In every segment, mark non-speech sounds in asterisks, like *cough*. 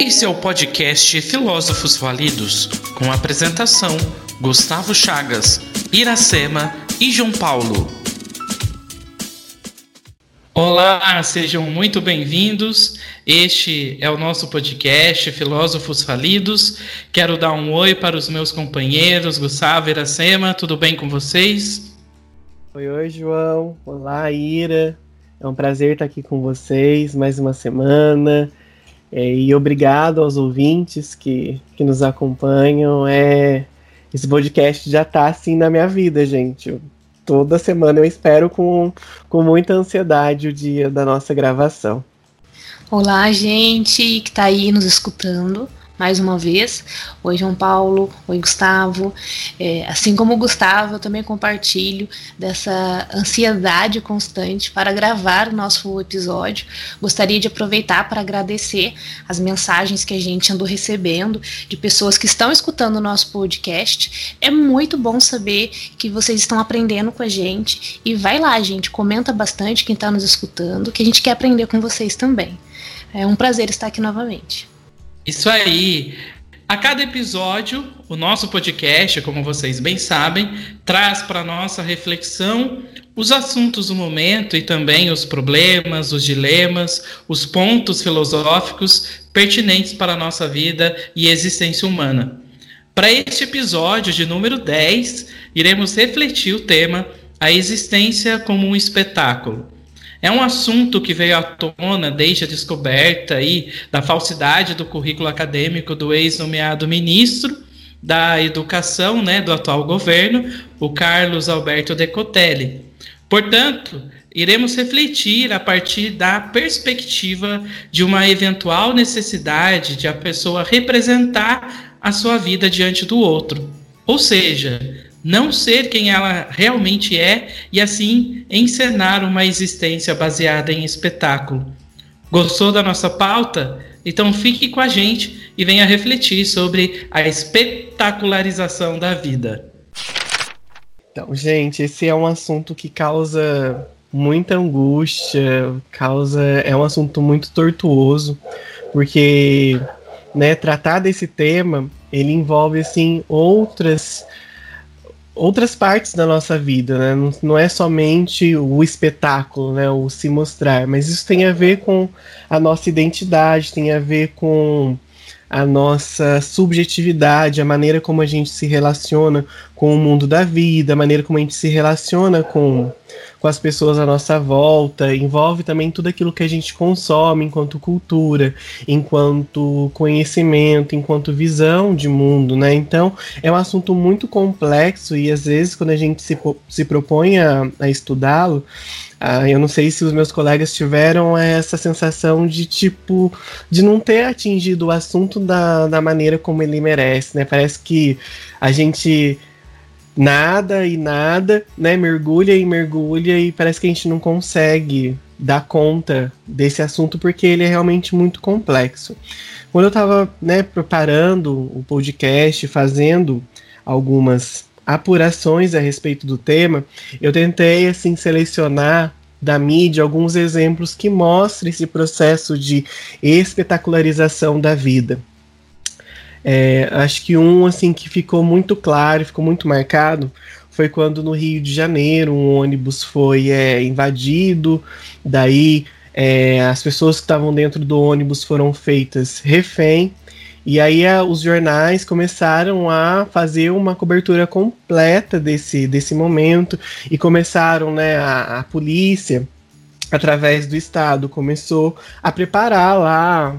Esse é o podcast Filósofos Validos, com apresentação Gustavo Chagas, Iracema e João Paulo. Olá, sejam muito bem-vindos. Este é o nosso podcast Filósofos Falidos. Quero dar um oi para os meus companheiros, Gustavo e Iracema. Tudo bem com vocês? Oi, oi, João. Olá, Ira. É um prazer estar aqui com vocês mais uma semana. É, e obrigado aos ouvintes que, que nos acompanham. É, esse podcast já está assim na minha vida, gente. Eu, toda semana eu espero com, com muita ansiedade o dia da nossa gravação. Olá, gente que está aí nos escutando mais uma vez. Oi, João Paulo. Oi, Gustavo. É, assim como o Gustavo, eu também compartilho dessa ansiedade constante para gravar o nosso episódio. Gostaria de aproveitar para agradecer as mensagens que a gente andou recebendo de pessoas que estão escutando o nosso podcast. É muito bom saber que vocês estão aprendendo com a gente. E vai lá, gente, comenta bastante quem está nos escutando, que a gente quer aprender com vocês também. É um prazer estar aqui novamente. Isso aí. A cada episódio, o nosso podcast, como vocês bem sabem, traz para nossa reflexão os assuntos do momento e também os problemas, os dilemas, os pontos filosóficos pertinentes para a nossa vida e existência humana. Para este episódio de número 10, iremos refletir o tema A existência como um espetáculo. É um assunto que veio à tona desde a descoberta aí da falsidade do currículo acadêmico do ex-nomeado ministro da Educação né, do atual governo, o Carlos Alberto Decotelli. Portanto, iremos refletir a partir da perspectiva de uma eventual necessidade de a pessoa representar a sua vida diante do outro. Ou seja, não ser quem ela realmente é e assim encenar uma existência baseada em espetáculo. Gostou da nossa pauta? Então fique com a gente e venha refletir sobre a espetacularização da vida. Então, gente, esse é um assunto que causa muita angústia, causa é um assunto muito tortuoso, porque né, tratar desse tema, ele envolve assim outras outras partes da nossa vida, né? Não, não, é somente o espetáculo, né? O se mostrar, mas isso tem a ver com a nossa identidade, tem a ver com a nossa subjetividade, a maneira como a gente se relaciona com o mundo da vida, a maneira como a gente se relaciona com, com as pessoas à nossa volta, envolve também tudo aquilo que a gente consome enquanto cultura, enquanto conhecimento, enquanto visão de mundo, né? Então é um assunto muito complexo e às vezes quando a gente se, se propõe a, a estudá-lo, ah, eu não sei se os meus colegas tiveram essa sensação de tipo de não ter atingido o assunto da, da maneira como ele merece, né? Parece que a gente nada e nada, né? Mergulha e mergulha e parece que a gente não consegue dar conta desse assunto porque ele é realmente muito complexo. Quando eu estava né, preparando o podcast, fazendo algumas apurações a respeito do tema, eu tentei assim selecionar da mídia alguns exemplos que mostrem esse processo de espetacularização da vida. É, acho que um assim que ficou muito claro, ficou muito marcado, foi quando no Rio de Janeiro um ônibus foi é, invadido, daí é, as pessoas que estavam dentro do ônibus foram feitas refém. E aí a, os jornais começaram a fazer uma cobertura completa desse, desse momento e começaram, né, a, a polícia, através do Estado, começou a preparar lá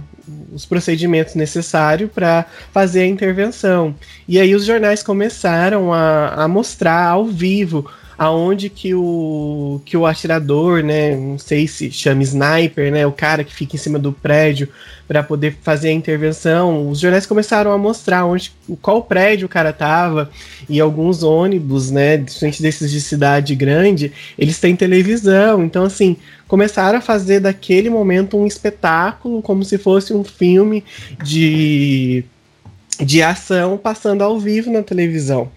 os procedimentos necessários para fazer a intervenção. E aí os jornais começaram a, a mostrar ao vivo aonde que o que o atirador, né, não sei se chama sniper, né, o cara que fica em cima do prédio para poder fazer a intervenção, os jornais começaram a mostrar onde qual prédio o cara tava e alguns ônibus, né, diferente desses de cidade grande, eles têm televisão, então assim, começaram a fazer daquele momento um espetáculo como se fosse um filme de de ação passando ao vivo na televisão.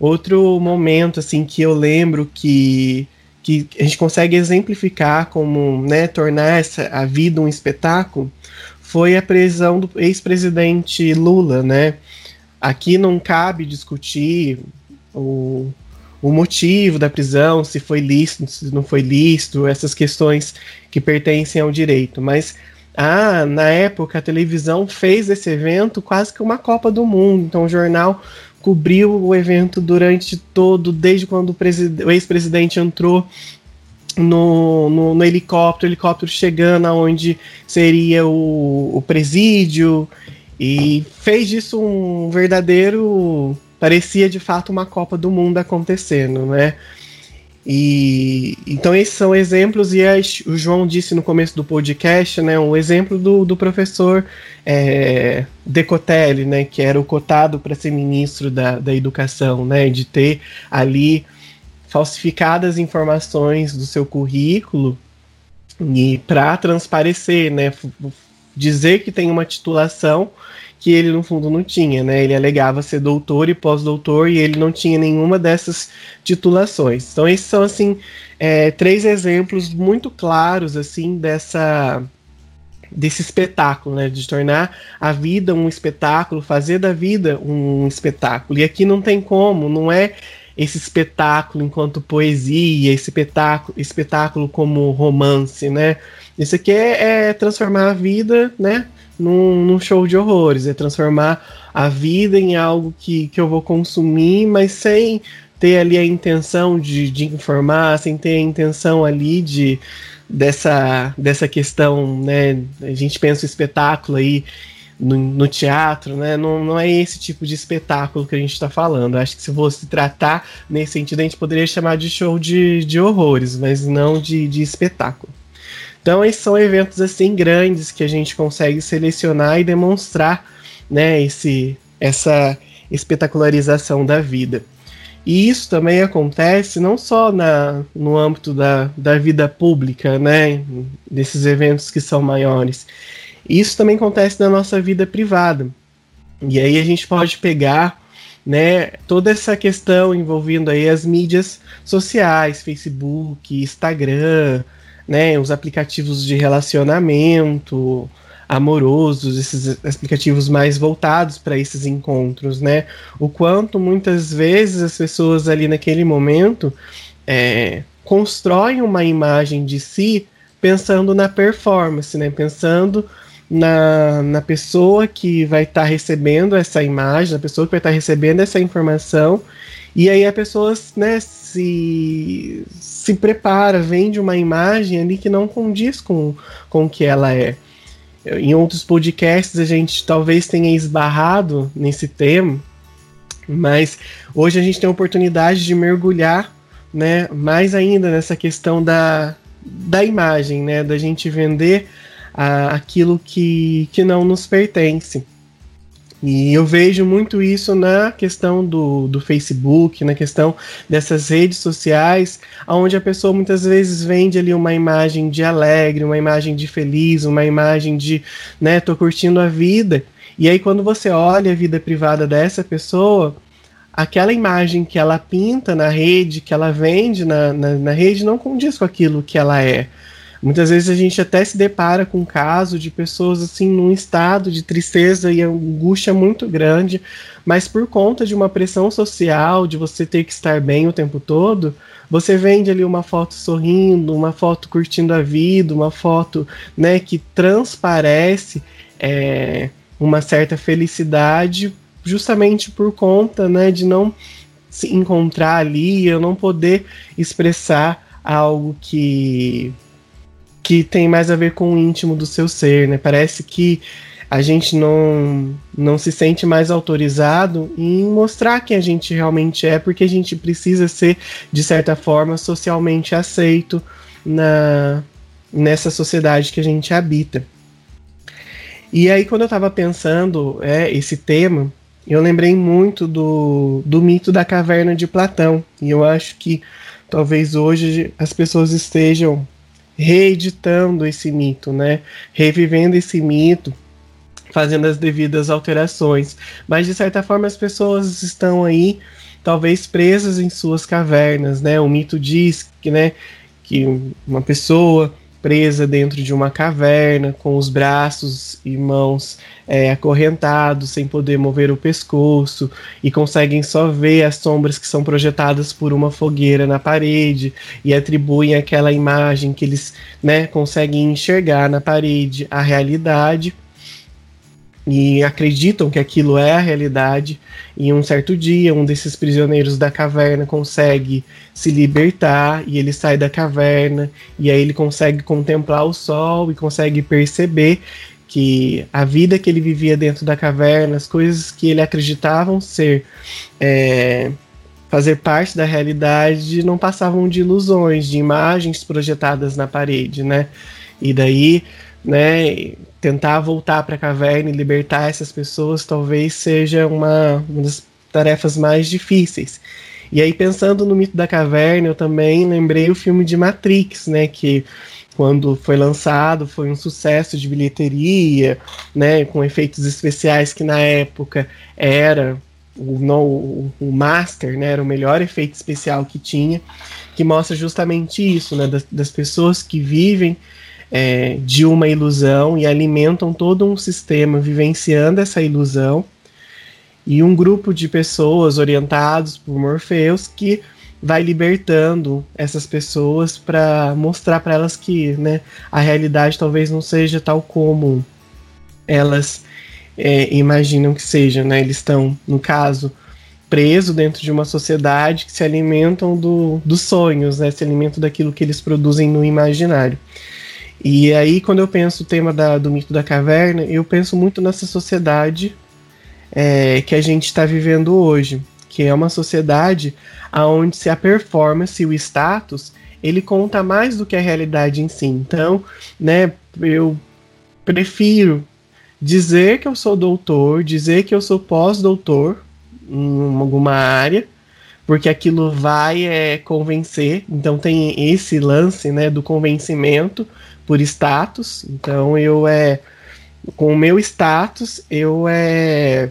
Outro momento assim que eu lembro que, que a gente consegue exemplificar como né, tornar essa, a vida um espetáculo foi a prisão do ex-presidente Lula, né? Aqui não cabe discutir o, o motivo da prisão, se foi lícito, se não foi lícito, essas questões que pertencem ao direito, mas ah, na época a televisão fez esse evento quase que uma Copa do Mundo, então o jornal cobriu o evento durante todo, desde quando o, ex-presidente entrou no, no, no, helicóptero, helicóptero chegando aonde seria o, o presídio, e fez disso um verdadeiro. parecia de fato uma Copa do Mundo acontecendo, né? E então esses são exemplos, e as, o João disse no começo do podcast, né, um exemplo do, do professor é, Decotelli, né, que era o cotado para ser ministro da, da educação, né, de ter ali falsificadas informações do seu currículo e para transparecer, né, dizer que tem uma titulação que ele no fundo não tinha, né? Ele alegava ser doutor e pós-doutor e ele não tinha nenhuma dessas titulações. Então esses são assim é, três exemplos muito claros assim dessa desse espetáculo, né? De tornar a vida um espetáculo, fazer da vida um espetáculo. E aqui não tem como, não é esse espetáculo enquanto poesia, esse espetáculo, espetáculo como romance, né? Isso aqui é, é transformar a vida, né? Num, num, show de horrores, é transformar a vida em algo que, que eu vou consumir, mas sem ter ali a intenção de, de informar, sem ter a intenção ali de dessa, dessa questão, né? A gente pensa o espetáculo aí no, no, teatro, né? Não, não é esse tipo de espetáculo que a gente está falando. Acho que se fosse tratar nesse sentido, a gente poderia chamar de show de, de horrores, mas não de, de espetáculo. Então, esses são eventos assim grandes que a gente consegue selecionar e demonstrar, né, esse, essa espetacularização da vida. E isso também acontece não só na, no âmbito da, da vida pública, né, desses eventos que são maiores. Isso também acontece na nossa vida privada. E aí a gente pode pegar né, toda essa questão envolvendo aí as mídias sociais, Facebook, Instagram, né, os aplicativos de relacionamento amorosos, esses aplicativos mais voltados para esses encontros, né? O quanto muitas vezes as pessoas ali naquele momento é, constroem uma imagem de si pensando na performance, né? Pensando na, na pessoa que vai estar tá recebendo essa imagem, na pessoa que vai estar tá recebendo essa informação, e aí a pessoa né, se, se prepara, vende uma imagem ali que não condiz com, com o que ela é. Em outros podcasts a gente talvez tenha esbarrado nesse tema, mas hoje a gente tem a oportunidade de mergulhar né, mais ainda nessa questão da, da imagem, né, da gente vender a, aquilo que, que não nos pertence. E eu vejo muito isso na questão do, do Facebook, na questão dessas redes sociais, onde a pessoa muitas vezes vende ali uma imagem de alegre, uma imagem de feliz, uma imagem de, né, tô curtindo a vida. E aí quando você olha a vida privada dessa pessoa, aquela imagem que ela pinta na rede, que ela vende na, na, na rede, não condiz com aquilo que ela é. Muitas vezes a gente até se depara com um caso de pessoas assim num estado de tristeza e angústia muito grande, mas por conta de uma pressão social, de você ter que estar bem o tempo todo, você vende ali uma foto sorrindo, uma foto curtindo a vida, uma foto né, que transparece é, uma certa felicidade, justamente por conta né, de não se encontrar ali, eu não poder expressar algo que que tem mais a ver com o íntimo do seu ser, né? Parece que a gente não, não se sente mais autorizado em mostrar quem a gente realmente é, porque a gente precisa ser, de certa forma, socialmente aceito na, nessa sociedade que a gente habita. E aí, quando eu estava pensando é, esse tema, eu lembrei muito do, do mito da caverna de Platão. E eu acho que talvez hoje as pessoas estejam reeditando esse mito, né? Revivendo esse mito, fazendo as devidas alterações. Mas de certa forma as pessoas estão aí, talvez presas em suas cavernas, né? O mito diz que, né, que uma pessoa presa dentro de uma caverna, com os braços e mãos é, acorrentados, sem poder mover o pescoço, e conseguem só ver as sombras que são projetadas por uma fogueira na parede, e atribuem aquela imagem que eles né, conseguem enxergar na parede a realidade e acreditam que aquilo é a realidade. E um certo dia, um desses prisioneiros da caverna consegue se libertar e ele sai da caverna e aí ele consegue contemplar o sol e consegue perceber que a vida que ele vivia dentro da caverna, as coisas que ele acreditavam ser é, fazer parte da realidade, não passavam de ilusões, de imagens projetadas na parede, né? E daí né, tentar voltar para a caverna e libertar essas pessoas talvez seja uma, uma das tarefas mais difíceis. E aí, pensando no mito da caverna, eu também lembrei o filme de Matrix, né? Que quando foi lançado foi um sucesso de bilheteria, né? Com efeitos especiais que na época era o, no, o Master, né? Era o melhor efeito especial que tinha, que mostra justamente isso, né? Das, das pessoas que vivem é, de uma ilusão e alimentam todo um sistema vivenciando essa ilusão. E um grupo de pessoas orientados por Morpheus que vai libertando essas pessoas para mostrar para elas que né, a realidade talvez não seja tal como elas é, imaginam que seja. Né? Eles estão, no caso, presos dentro de uma sociedade que se alimentam do, dos sonhos, né? se alimentam daquilo que eles produzem no imaginário. E aí, quando eu penso o tema da, do mito da caverna, eu penso muito nessa sociedade é, que a gente está vivendo hoje, que é uma sociedade onde se a performance e o status ele conta mais do que a realidade em si. Então, né, eu prefiro dizer que eu sou doutor, dizer que eu sou pós-doutor em alguma área, porque aquilo vai é, convencer. Então tem esse lance, né, do convencimento por status. Então eu é com o meu status eu é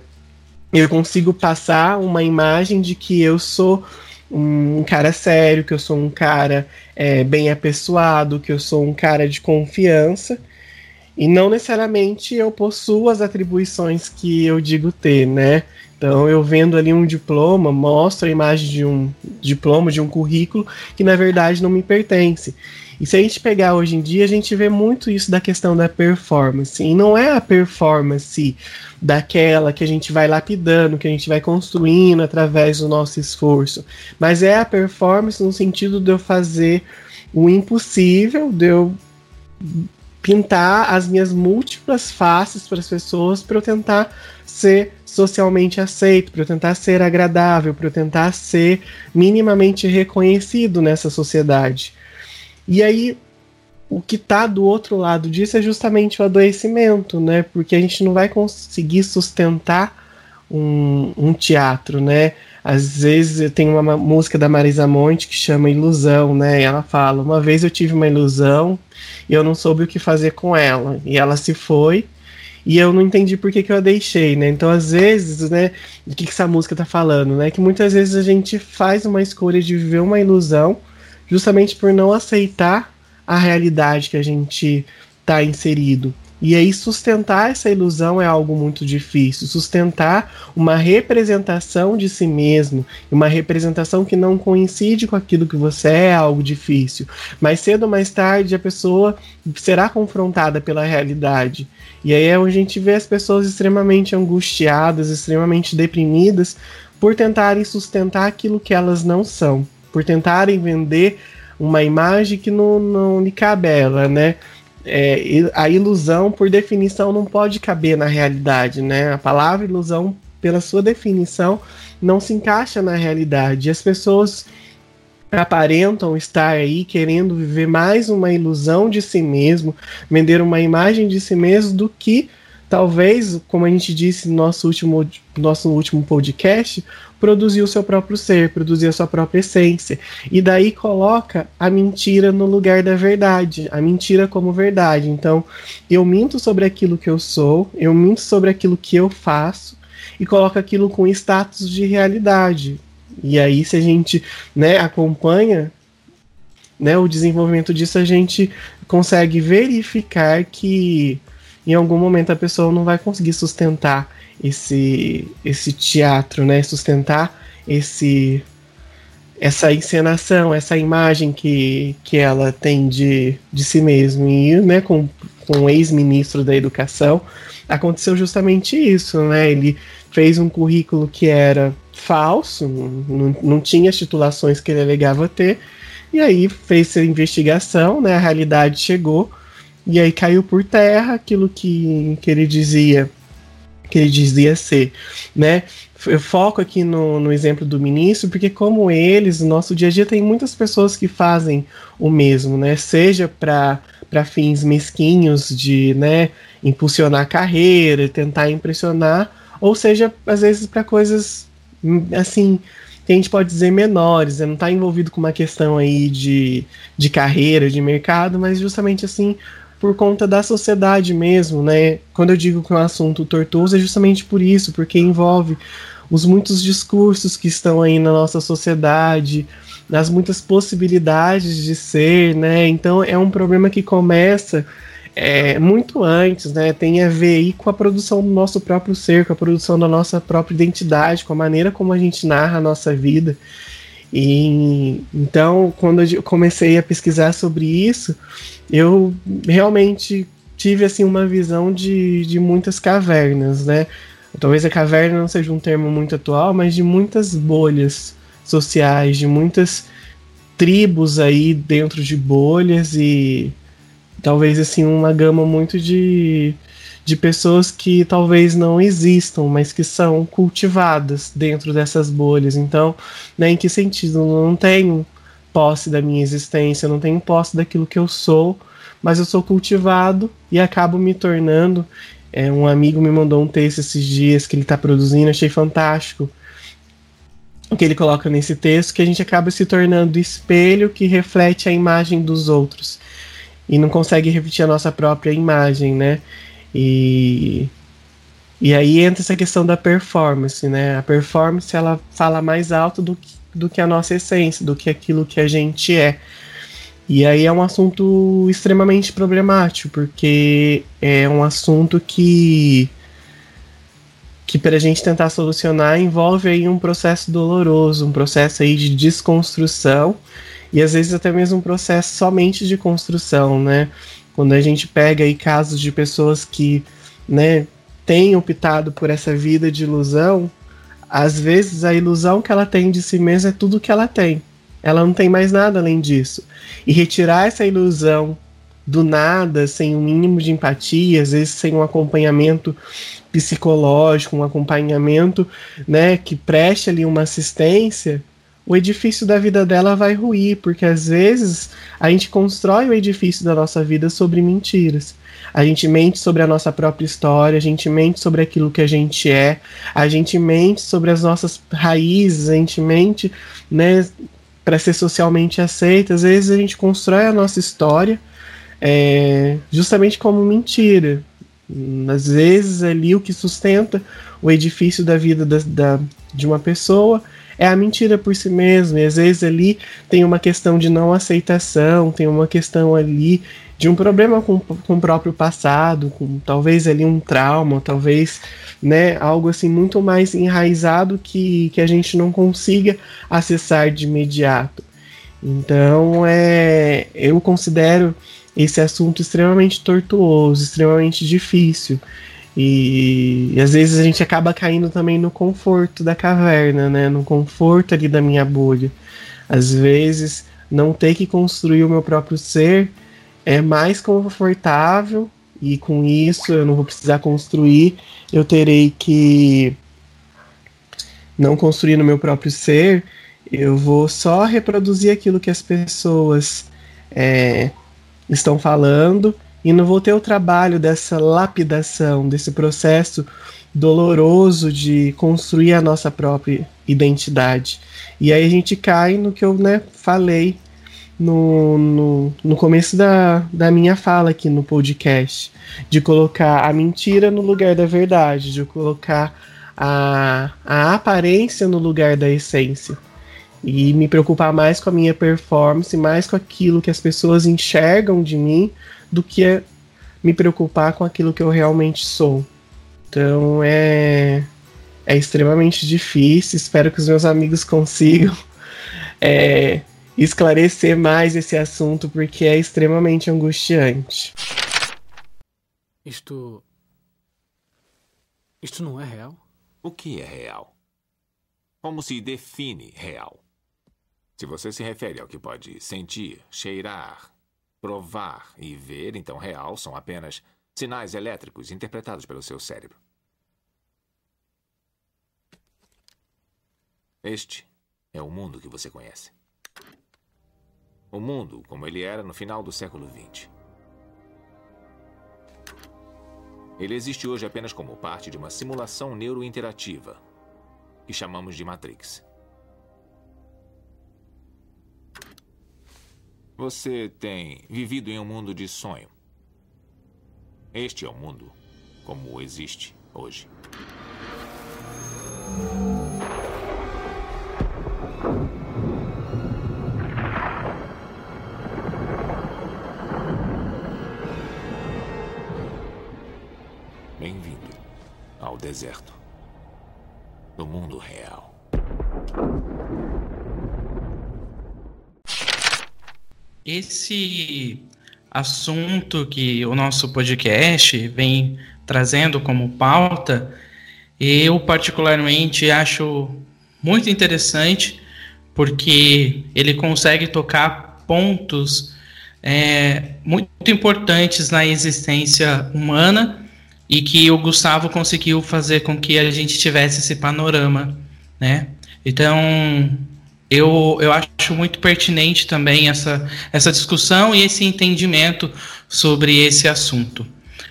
eu consigo passar uma imagem de que eu sou um cara sério, que eu sou um cara é, bem apessoado, que eu sou um cara de confiança. E não necessariamente eu possuo as atribuições que eu digo ter, né? Então eu vendo ali um diploma, mostro a imagem de um diploma, de um currículo que na verdade não me pertence. E se a gente pegar hoje em dia, a gente vê muito isso da questão da performance. E não é a performance daquela que a gente vai lapidando, que a gente vai construindo através do nosso esforço, mas é a performance no sentido de eu fazer o impossível, de eu pintar as minhas múltiplas faces para as pessoas para eu tentar ser socialmente aceito, para eu tentar ser agradável, para eu tentar ser minimamente reconhecido nessa sociedade. E aí, o que está do outro lado disso é justamente o adoecimento, né? Porque a gente não vai conseguir sustentar um, um teatro, né? Às vezes tem uma música da Marisa Monte que chama Ilusão, né? E ela fala: Uma vez eu tive uma ilusão e eu não soube o que fazer com ela. E ela se foi e eu não entendi por que, que eu a deixei, né? Então, às vezes, né, o que, que essa música tá falando, né? Que muitas vezes a gente faz uma escolha de viver uma ilusão justamente por não aceitar a realidade que a gente está inserido. E aí sustentar essa ilusão é algo muito difícil. Sustentar uma representação de si mesmo, uma representação que não coincide com aquilo que você é, é algo difícil. Mas cedo ou mais tarde a pessoa será confrontada pela realidade. E aí é onde a gente vê as pessoas extremamente angustiadas, extremamente deprimidas por tentarem sustentar aquilo que elas não são por tentarem vender uma imagem que não, não lhe cabe a ela, né? É, a ilusão, por definição, não pode caber na realidade, né? A palavra ilusão, pela sua definição, não se encaixa na realidade. As pessoas aparentam estar aí querendo viver mais uma ilusão de si mesmo, vender uma imagem de si mesmo do que talvez, como a gente disse no nosso último, nosso último podcast, produzir o seu próprio ser, produzir a sua própria essência. E daí coloca a mentira no lugar da verdade, a mentira como verdade. Então, eu minto sobre aquilo que eu sou, eu minto sobre aquilo que eu faço e coloco aquilo com status de realidade. E aí, se a gente né, acompanha né, o desenvolvimento disso, a gente consegue verificar que em algum momento a pessoa não vai conseguir sustentar esse, esse teatro, né? Sustentar esse essa encenação, essa imagem que, que ela tem de, de si mesma. E né, com, com o ex-ministro da Educação, aconteceu justamente isso. Né? Ele fez um currículo que era falso, não, não tinha as titulações que ele alegava ter, e aí fez a investigação, né, a realidade chegou, e aí caiu por terra aquilo que, que ele dizia que ele dizia ser, né? Eu foco aqui no, no exemplo do ministro, porque como eles, no nosso dia a dia tem muitas pessoas que fazem o mesmo, né? Seja para para fins mesquinhos de, né, impulsionar a carreira, tentar impressionar, ou seja, às vezes para coisas assim que a gente pode dizer menores, né? não está envolvido com uma questão aí de, de carreira, de mercado, mas justamente assim por conta da sociedade mesmo, né? Quando eu digo que é um assunto tortuoso é justamente por isso, porque envolve os muitos discursos que estão aí na nossa sociedade, as muitas possibilidades de ser, né? Então é um problema que começa é, muito antes, né? Tem a ver aí com a produção do nosso próprio ser, com a produção da nossa própria identidade, com a maneira como a gente narra a nossa vida. E então, quando eu comecei a pesquisar sobre isso, eu realmente tive assim uma visão de, de muitas cavernas, né? Talvez a caverna não seja um termo muito atual, mas de muitas bolhas sociais, de muitas tribos aí dentro de bolhas e talvez assim uma gama muito de, de pessoas que talvez não existam, mas que são cultivadas dentro dessas bolhas. Então, né, em que sentido? Eu não tenho posse da minha existência, eu não tenho posse daquilo que eu sou, mas eu sou cultivado e acabo me tornando. É, um amigo me mandou um texto esses dias que ele está produzindo, achei fantástico. O que ele coloca nesse texto, que a gente acaba se tornando espelho que reflete a imagem dos outros e não consegue repetir a nossa própria imagem, né? E, e aí entra essa questão da performance, né? A performance ela fala mais alto do que, do que a nossa essência, do que aquilo que a gente é. E aí é um assunto extremamente problemático, porque é um assunto que que para a gente tentar solucionar envolve aí um processo doloroso, um processo aí de desconstrução e às vezes até mesmo um processo somente de construção, né? Quando a gente pega aí casos de pessoas que, né, têm optado por essa vida de ilusão, às vezes a ilusão que ela tem de si mesma é tudo que ela tem. Ela não tem mais nada além disso. E retirar essa ilusão do nada, sem um mínimo de empatia, às vezes sem um acompanhamento psicológico, um acompanhamento, né, que preste ali uma assistência, o edifício da vida dela vai ruir, porque às vezes a gente constrói o edifício da nossa vida sobre mentiras. A gente mente sobre a nossa própria história, a gente mente sobre aquilo que a gente é, a gente mente sobre as nossas raízes, a gente mente, né, para ser socialmente aceita. Às vezes a gente constrói a nossa história é, justamente como mentira. Às vezes ali o que sustenta o edifício da vida da, da de uma pessoa é a mentira por si mesmo. E às vezes ali tem uma questão de não aceitação, tem uma questão ali de um problema com, com o próprio passado, com talvez ali um trauma, talvez né, algo assim muito mais enraizado que, que a gente não consiga acessar de imediato. Então é, eu considero esse assunto extremamente tortuoso, extremamente difícil. E, e, às vezes a gente acaba caindo também no conforto da caverna, né? No conforto ali da minha bolha. Às vezes não ter que construir o meu próprio ser é mais confortável e com isso eu não vou precisar construir, eu terei que não construir no meu próprio ser, eu vou só reproduzir aquilo que as pessoas é, estão falando e não vou ter o trabalho dessa lapidação, desse processo doloroso de construir a nossa própria identidade. E aí a gente cai no que eu né, falei no, no, no começo da, da minha fala aqui no podcast, de colocar a mentira no lugar da verdade, de colocar a, a aparência no lugar da essência. e me preocupar mais com a minha performance, mais com aquilo que as pessoas enxergam de mim, do que me preocupar com aquilo que eu realmente sou. Então é é extremamente difícil. Espero que os meus amigos consigam *laughs* é, esclarecer mais esse assunto porque é extremamente angustiante. Isto. Isto não é real? O que é real? Como se define real? Se você se refere ao que pode sentir, cheirar, provar e ver, então real são apenas sinais elétricos interpretados pelo seu cérebro. Este é o mundo que você conhece. O mundo como ele era no final do século XX. Ele existe hoje apenas como parte de uma simulação neurointerativa que chamamos de Matrix. Você tem vivido em um mundo de sonho. Este é o mundo como existe hoje. Bem-vindo ao deserto do mundo real. Esse assunto que o nosso podcast vem trazendo como pauta, eu particularmente acho muito interessante, porque ele consegue tocar pontos é, muito importantes na existência humana e que o Gustavo conseguiu fazer com que a gente tivesse esse panorama, né? Então, eu, eu acho muito pertinente também essa, essa discussão e esse entendimento sobre esse assunto.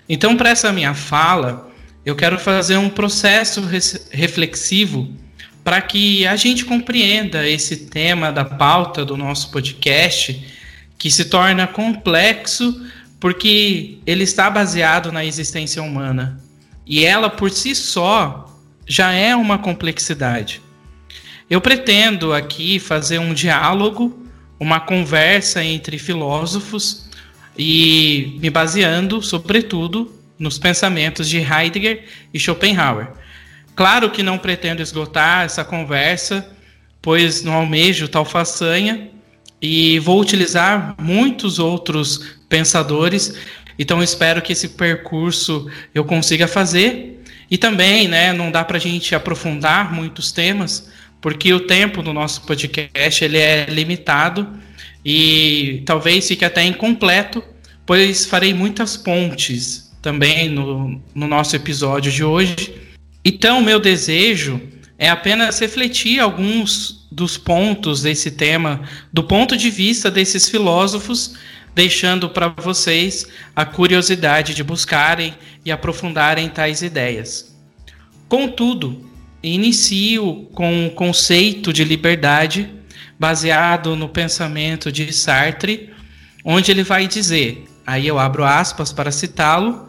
Então, para essa minha fala, eu quero fazer um processo reflexivo para que a gente compreenda esse tema da pauta do nosso podcast, que se torna complexo porque ele está baseado na existência humana. E ela por si só já é uma complexidade. Eu pretendo aqui fazer um diálogo, uma conversa entre filósofos e me baseando, sobretudo, nos pensamentos de Heidegger e Schopenhauer. Claro que não pretendo esgotar essa conversa, pois não almejo tal façanha e vou utilizar muitos outros pensadores, então espero que esse percurso eu consiga fazer. E também, né, não dá para a gente aprofundar muitos temas, porque o tempo do nosso podcast ele é limitado e talvez fique até incompleto, pois farei muitas pontes também no, no nosso episódio de hoje. Então, meu desejo é apenas refletir alguns dos pontos desse tema do ponto de vista desses filósofos, deixando para vocês a curiosidade de buscarem e aprofundarem tais ideias. Contudo, inicio com o conceito de liberdade baseado no pensamento de Sartre, onde ele vai dizer, aí eu abro aspas para citá-lo,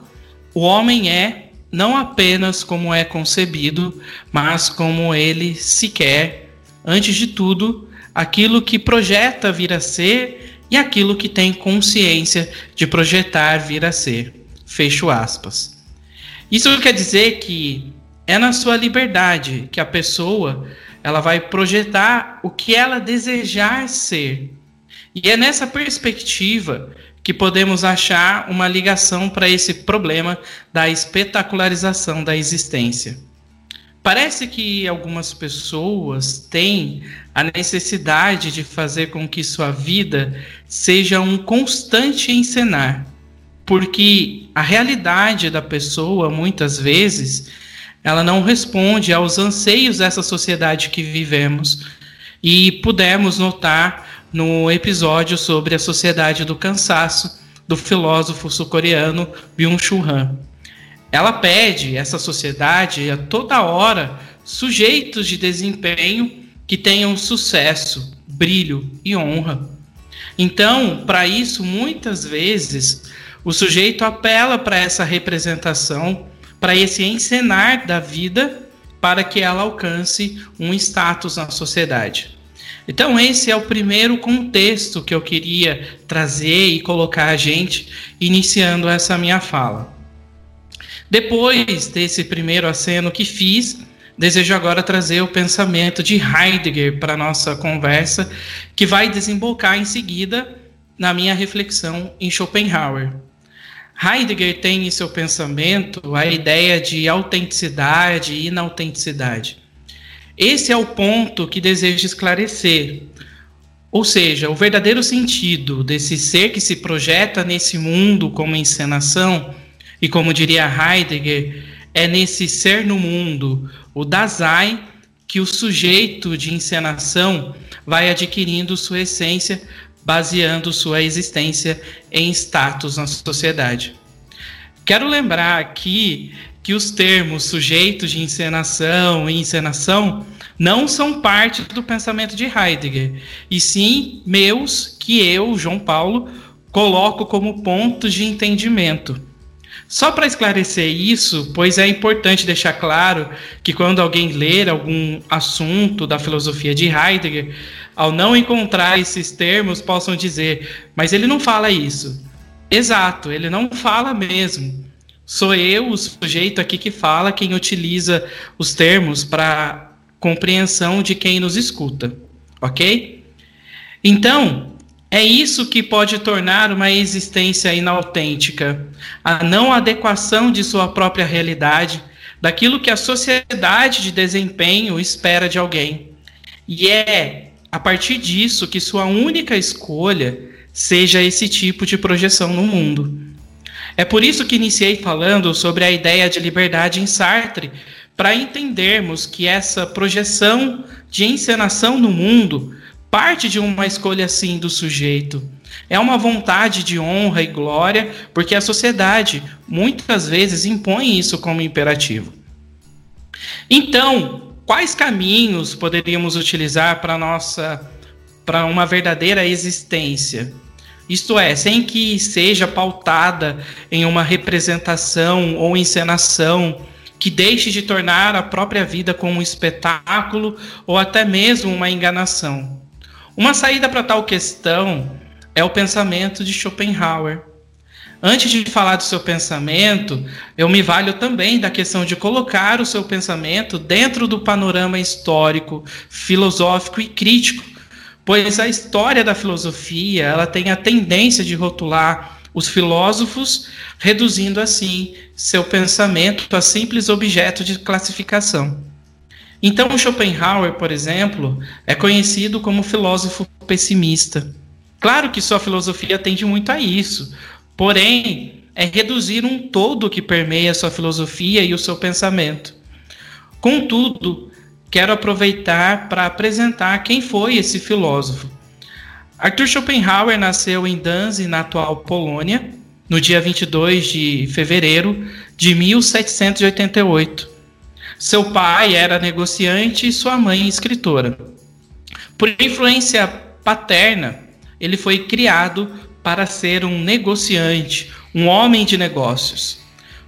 o homem é não apenas como é concebido, mas como ele se quer, antes de tudo, aquilo que projeta vir a ser e aquilo que tem consciência de projetar vir a ser. Fecho aspas. Isso quer dizer que é na sua liberdade que a pessoa ela vai projetar o que ela desejar ser. E é nessa perspectiva que podemos achar uma ligação para esse problema da espetacularização da existência. Parece que algumas pessoas têm a necessidade de fazer com que sua vida seja um constante encenar, porque a realidade da pessoa muitas vezes ela não responde aos anseios dessa sociedade que vivemos. E pudemos notar no episódio sobre a sociedade do cansaço do filósofo sul-coreano Byung-Chul Han. Ela pede essa sociedade a toda hora sujeitos de desempenho que tenham sucesso, brilho e honra. Então, para isso, muitas vezes, o sujeito apela para essa representação para esse encenar da vida para que ela alcance um status na sociedade. Então, esse é o primeiro contexto que eu queria trazer e colocar a gente iniciando essa minha fala. Depois desse primeiro aceno que fiz, desejo agora trazer o pensamento de Heidegger para nossa conversa, que vai desembocar em seguida na minha reflexão em Schopenhauer. Heidegger tem em seu pensamento a ideia de autenticidade e inautenticidade. Esse é o ponto que desejo esclarecer. Ou seja, o verdadeiro sentido desse ser que se projeta nesse mundo como encenação, e como diria Heidegger, é nesse ser no mundo, o Dasein, que o sujeito de encenação vai adquirindo sua essência baseando sua existência em status na sociedade. Quero lembrar aqui que os termos sujeitos de encenação e encenação não são parte do pensamento de Heidegger, e sim meus que eu, João Paulo, coloco como pontos de entendimento. Só para esclarecer isso, pois é importante deixar claro que quando alguém ler algum assunto da filosofia de Heidegger, ao não encontrar esses termos, possam dizer, mas ele não fala isso. Exato, ele não fala mesmo. Sou eu, o sujeito aqui que fala, quem utiliza os termos para compreensão de quem nos escuta, ok? Então, é isso que pode tornar uma existência inautêntica, a não adequação de sua própria realidade, daquilo que a sociedade de desempenho espera de alguém. E é a partir disso que sua única escolha seja esse tipo de projeção no mundo. É por isso que iniciei falando sobre a ideia de liberdade em Sartre, para entendermos que essa projeção de encenação no mundo parte de uma escolha assim do sujeito. É uma vontade de honra e glória, porque a sociedade muitas vezes impõe isso como imperativo. Então, quais caminhos poderíamos utilizar para nossa para uma verdadeira existência? Isto é, sem que seja pautada em uma representação ou encenação que deixe de tornar a própria vida como um espetáculo ou até mesmo uma enganação. Uma saída para tal questão é o pensamento de Schopenhauer. Antes de falar do seu pensamento, eu me valho também da questão de colocar o seu pensamento dentro do panorama histórico, filosófico e crítico, pois a história da filosofia ela tem a tendência de rotular os filósofos, reduzindo assim seu pensamento a simples objeto de classificação. Então, Schopenhauer, por exemplo, é conhecido como filósofo pessimista. Claro que sua filosofia tende muito a isso, Porém, é reduzir um todo que permeia sua filosofia e o seu pensamento. Contudo, quero aproveitar para apresentar quem foi esse filósofo. Arthur Schopenhauer nasceu em Danzig, na atual Polônia, no dia 22 de fevereiro de 1788. Seu pai era negociante e sua mãe escritora. Por influência paterna, ele foi criado para ser um negociante, um homem de negócios.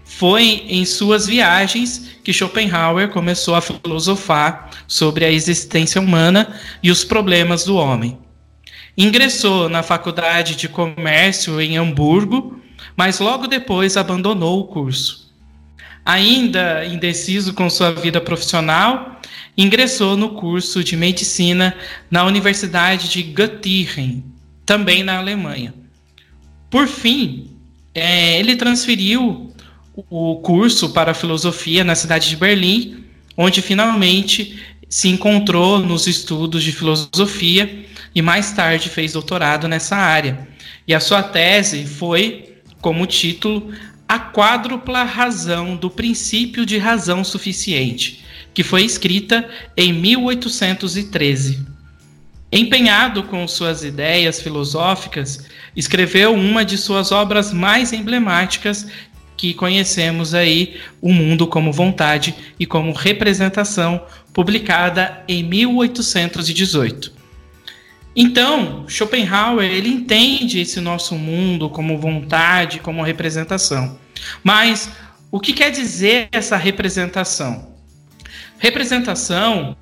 Foi em suas viagens que Schopenhauer começou a filosofar sobre a existência humana e os problemas do homem. Ingressou na Faculdade de Comércio em Hamburgo, mas logo depois abandonou o curso. Ainda indeciso com sua vida profissional, ingressou no curso de medicina na Universidade de Göttingen, também na Alemanha. Por fim, é, ele transferiu o curso para filosofia na cidade de Berlim, onde finalmente se encontrou nos estudos de filosofia e mais tarde fez doutorado nessa área. E a sua tese foi, como título, A Quádrupla Razão do Princípio de Razão Suficiente, que foi escrita em 1813. Empenhado com suas ideias filosóficas, escreveu uma de suas obras mais emblemáticas que conhecemos aí, O Mundo como Vontade e como Representação, publicada em 1818. Então, Schopenhauer ele entende esse nosso mundo como vontade, como representação. Mas o que quer dizer essa representação? Representação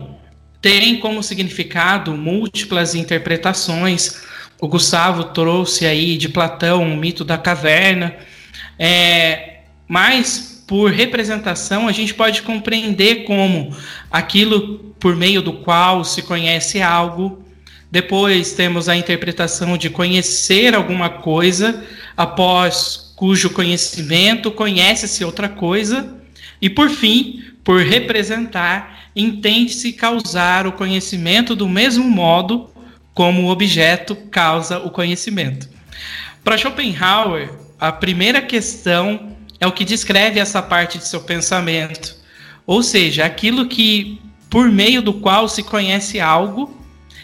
tem como significado múltiplas interpretações. O Gustavo trouxe aí de Platão o mito da caverna, é, mas por representação a gente pode compreender como aquilo por meio do qual se conhece algo. Depois temos a interpretação de conhecer alguma coisa, após cujo conhecimento conhece-se outra coisa. E por fim, por representar, entende-se causar o conhecimento do mesmo modo como o objeto causa o conhecimento. Para Schopenhauer, a primeira questão é o que descreve essa parte de seu pensamento, ou seja, aquilo que por meio do qual se conhece algo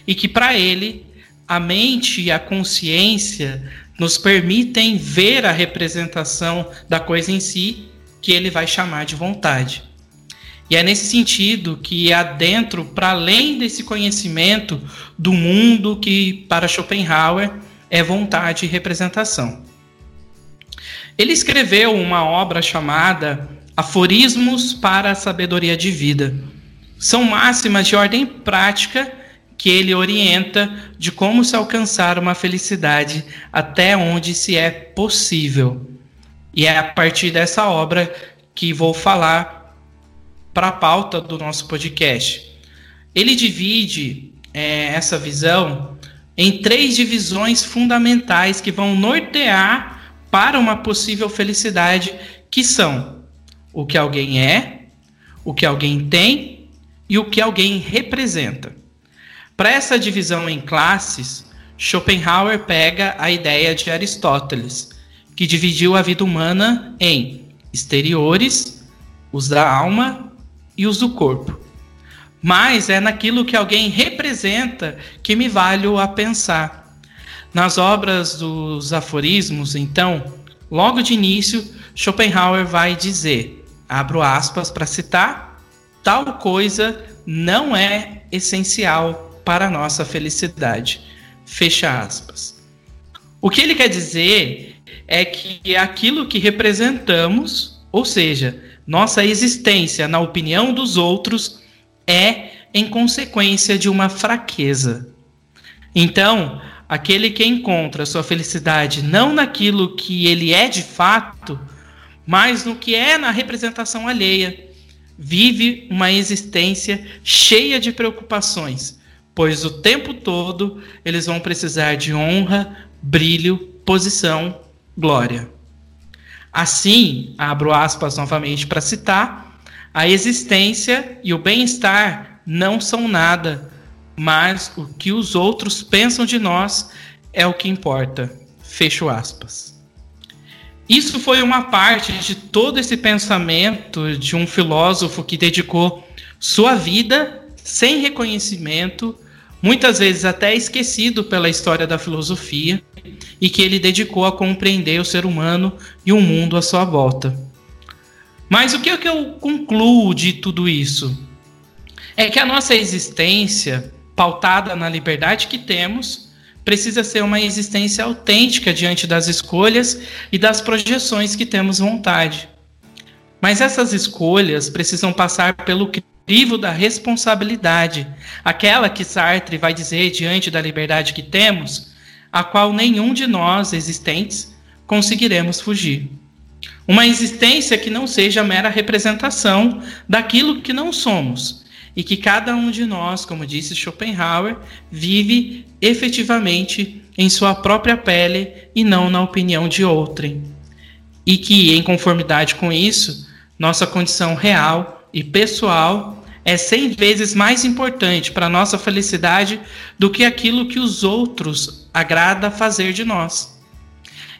e que para ele a mente e a consciência nos permitem ver a representação da coisa em si, que ele vai chamar de vontade. E é nesse sentido que há dentro, para além desse conhecimento do mundo que para Schopenhauer é vontade e representação. Ele escreveu uma obra chamada Aforismos para a Sabedoria de Vida. São máximas de ordem prática que ele orienta de como se alcançar uma felicidade até onde se é possível. E é a partir dessa obra que vou falar para a pauta do nosso podcast. Ele divide é, essa visão em três divisões fundamentais que vão nortear para uma possível felicidade, que são o que alguém é, o que alguém tem e o que alguém representa. Para essa divisão em classes, Schopenhauer pega a ideia de Aristóteles, que dividiu a vida humana em exteriores, os da alma e os do corpo. Mas é naquilo que alguém representa que me valho a pensar. Nas obras dos aforismos, então, logo de início, Schopenhauer vai dizer, abro aspas para citar, tal coisa não é essencial para nossa felicidade. Fecha aspas. O que ele quer dizer é que aquilo que representamos, ou seja, nossa existência na opinião dos outros, é em consequência de uma fraqueza. Então, aquele que encontra sua felicidade não naquilo que ele é de fato, mas no que é na representação alheia, vive uma existência cheia de preocupações, pois o tempo todo eles vão precisar de honra, brilho, posição, glória. Assim, abro aspas novamente para citar, a existência e o bem-estar não são nada, mas o que os outros pensam de nós é o que importa. Fecho aspas. Isso foi uma parte de todo esse pensamento de um filósofo que dedicou sua vida sem reconhecimento muitas vezes até esquecido pela história da filosofia, e que ele dedicou a compreender o ser humano e o mundo à sua volta. Mas o que, é que eu concluo de tudo isso? É que a nossa existência, pautada na liberdade que temos, precisa ser uma existência autêntica diante das escolhas e das projeções que temos vontade. Mas essas escolhas precisam passar pelo crivo da responsabilidade, aquela que Sartre vai dizer diante da liberdade que temos, a qual nenhum de nós existentes conseguiremos fugir. Uma existência que não seja mera representação daquilo que não somos e que cada um de nós, como disse Schopenhauer, vive efetivamente em sua própria pele e não na opinião de outrem. E que, em conformidade com isso, nossa condição real e pessoal é cem vezes mais importante para nossa felicidade do que aquilo que os outros agrada fazer de nós.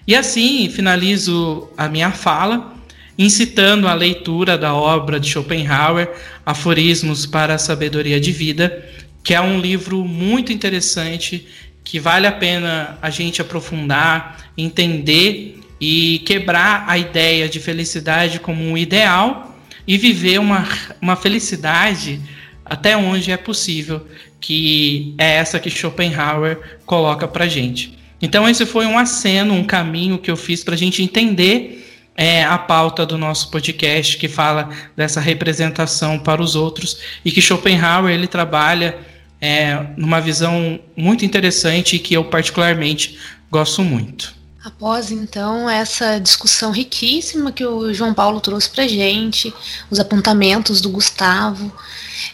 E assim finalizo a minha fala, incitando a leitura da obra de Schopenhauer, Aforismos para a Sabedoria de Vida, que é um livro muito interessante que vale a pena a gente aprofundar, entender e quebrar a ideia de felicidade como um ideal e viver uma, uma felicidade até onde é possível, que é essa que Schopenhauer coloca para gente. Então esse foi um aceno, um caminho que eu fiz para a gente entender é a pauta do nosso podcast que fala dessa representação para os outros e que Schopenhauer ele trabalha é, numa visão muito interessante e que eu particularmente gosto muito. Após então essa discussão riquíssima que o João Paulo trouxe para gente, os apontamentos do Gustavo,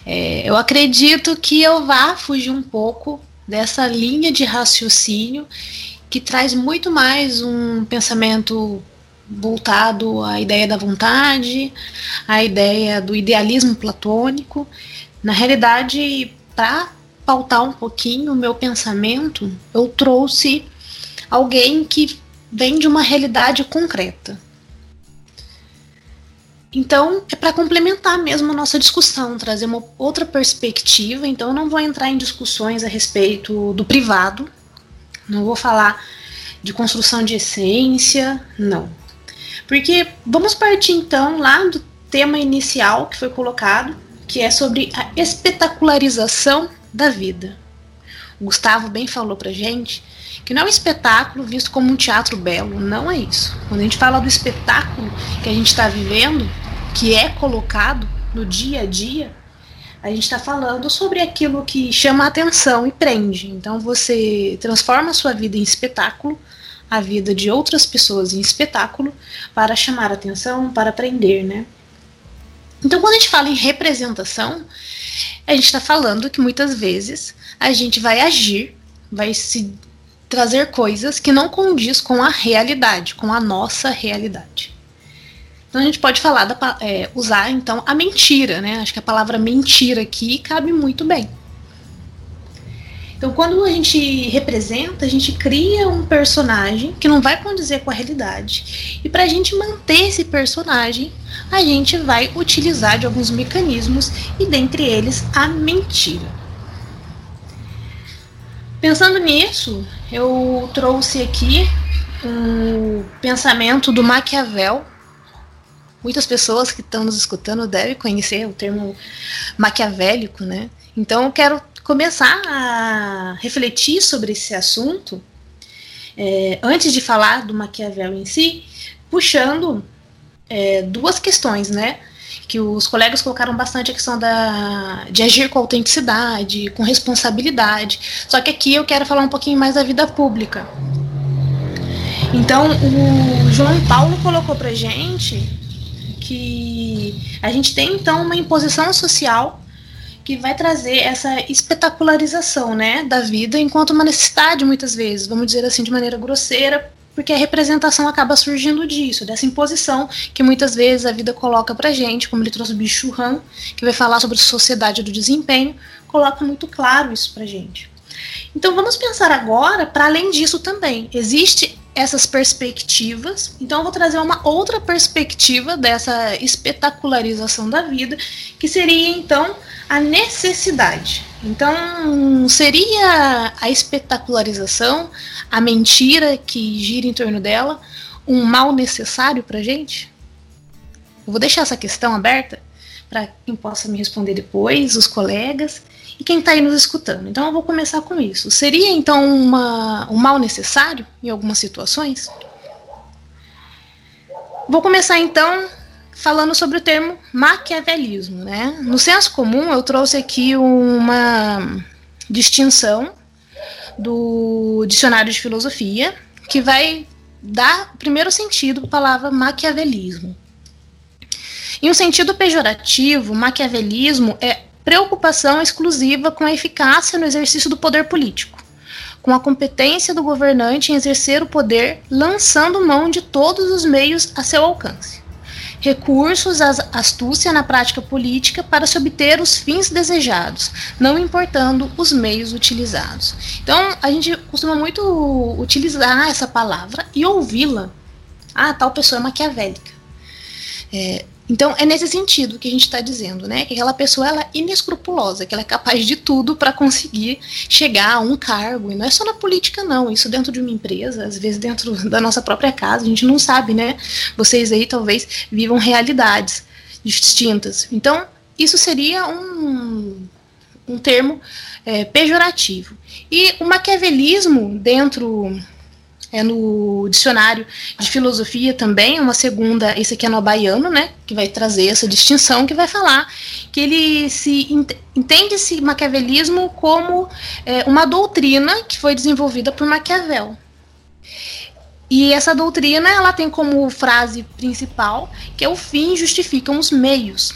é, eu acredito que eu vá fugir um pouco dessa linha de raciocínio que traz muito mais um pensamento voltado à ideia da vontade, à ideia do idealismo platônico. Na realidade, para pautar um pouquinho o meu pensamento, eu trouxe alguém que vem de uma realidade concreta. Então, é para complementar mesmo a nossa discussão, trazer uma outra perspectiva. Então, eu não vou entrar em discussões a respeito do privado, não vou falar de construção de essência, não. Porque vamos partir então lá do tema inicial que foi colocado, que é sobre a espetacularização da vida. O Gustavo bem falou pra gente que não é um espetáculo visto como um teatro belo, não é isso. Quando a gente fala do espetáculo que a gente está vivendo, que é colocado no dia a dia, a gente está falando sobre aquilo que chama a atenção e prende. Então você transforma a sua vida em espetáculo a vida de outras pessoas em espetáculo para chamar atenção, para aprender, né? Então, quando a gente fala em representação, a gente está falando que muitas vezes a gente vai agir, vai se trazer coisas que não condiz com a realidade, com a nossa realidade. Então a gente pode falar da, é, usar então a mentira, né? Acho que a palavra mentira aqui cabe muito bem. Então, quando a gente representa, a gente cria um personagem que não vai condizer com a realidade. E para a gente manter esse personagem, a gente vai utilizar de alguns mecanismos e dentre eles a mentira. Pensando nisso, eu trouxe aqui um pensamento do Maquiavel. Muitas pessoas que estão nos escutando devem conhecer o termo maquiavélico, né? Então eu quero começar a refletir sobre esse assunto, é, antes de falar do Maquiavel em si, puxando é, duas questões, né? Que os colegas colocaram bastante a questão da, de agir com autenticidade, com responsabilidade. Só que aqui eu quero falar um pouquinho mais da vida pública. Então, o João Paulo colocou pra gente que a gente tem então uma imposição social que vai trazer essa espetacularização, né, da vida enquanto uma necessidade muitas vezes, vamos dizer assim de maneira grosseira, porque a representação acaba surgindo disso, dessa imposição que muitas vezes a vida coloca pra gente, como ele trouxe o Bicho Han, que vai falar sobre sociedade do desempenho, coloca muito claro isso pra gente. Então vamos pensar agora para além disso também. Existe essas perspectivas. Então eu vou trazer uma outra perspectiva dessa espetacularização da vida, que seria então a necessidade. Então, seria a espetacularização, a mentira que gira em torno dela, um mal necessário para gente? Eu vou deixar essa questão aberta para quem possa me responder depois, os colegas e quem está aí nos escutando. Então, eu vou começar com isso. Seria então uma, um mal necessário em algumas situações? Vou começar então falando sobre o termo maquiavelismo. Né? No senso comum, eu trouxe aqui uma distinção do dicionário de filosofia que vai dar o primeiro sentido para a palavra maquiavelismo. Em um sentido pejorativo, maquiavelismo é preocupação exclusiva com a eficácia no exercício do poder político, com a competência do governante em exercer o poder, lançando mão de todos os meios a seu alcance recursos astúcia na prática política para se obter os fins desejados, não importando os meios utilizados. Então, a gente costuma muito utilizar essa palavra e ouvi-la. Ah, tal pessoa é maquiavélica. É, então é nesse sentido que a gente está dizendo, né? Que aquela pessoa ela é inescrupulosa, que ela é capaz de tudo para conseguir chegar a um cargo. E não é só na política, não. Isso dentro de uma empresa, às vezes dentro *laughs* da nossa própria casa, a gente não sabe, né? Vocês aí talvez vivam realidades distintas. Então, isso seria um, um termo é, pejorativo. E o maquiavelismo dentro é no dicionário de filosofia também, uma segunda, esse aqui é no baiano, né, que vai trazer essa distinção, que vai falar que ele se entende-se maquiavelismo como é, uma doutrina que foi desenvolvida por Maquiavel. E essa doutrina, ela tem como frase principal que é o fim justificam os meios.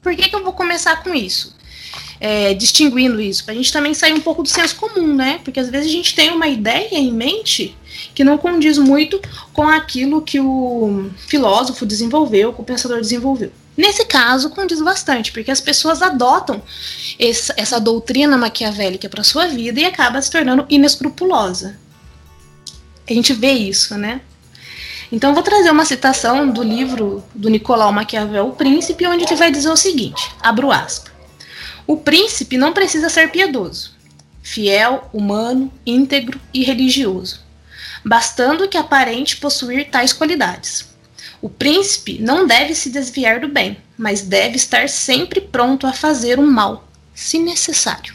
Por que, que eu vou começar com isso? É, distinguindo isso, para a gente também sair um pouco do senso comum, né? Porque às vezes a gente tem uma ideia em mente que não condiz muito com aquilo que o filósofo desenvolveu, que o pensador desenvolveu. Nesse caso, condiz bastante, porque as pessoas adotam essa, essa doutrina maquiavélica para sua vida e acaba se tornando inescrupulosa. A gente vê isso, né? Então, vou trazer uma citação do livro do Nicolau Maquiavel, O Príncipe, onde ele vai dizer o seguinte: abro aspas. O príncipe não precisa ser piedoso, fiel, humano, íntegro e religioso, bastando que aparente possuir tais qualidades. O príncipe não deve se desviar do bem, mas deve estar sempre pronto a fazer o mal, se necessário.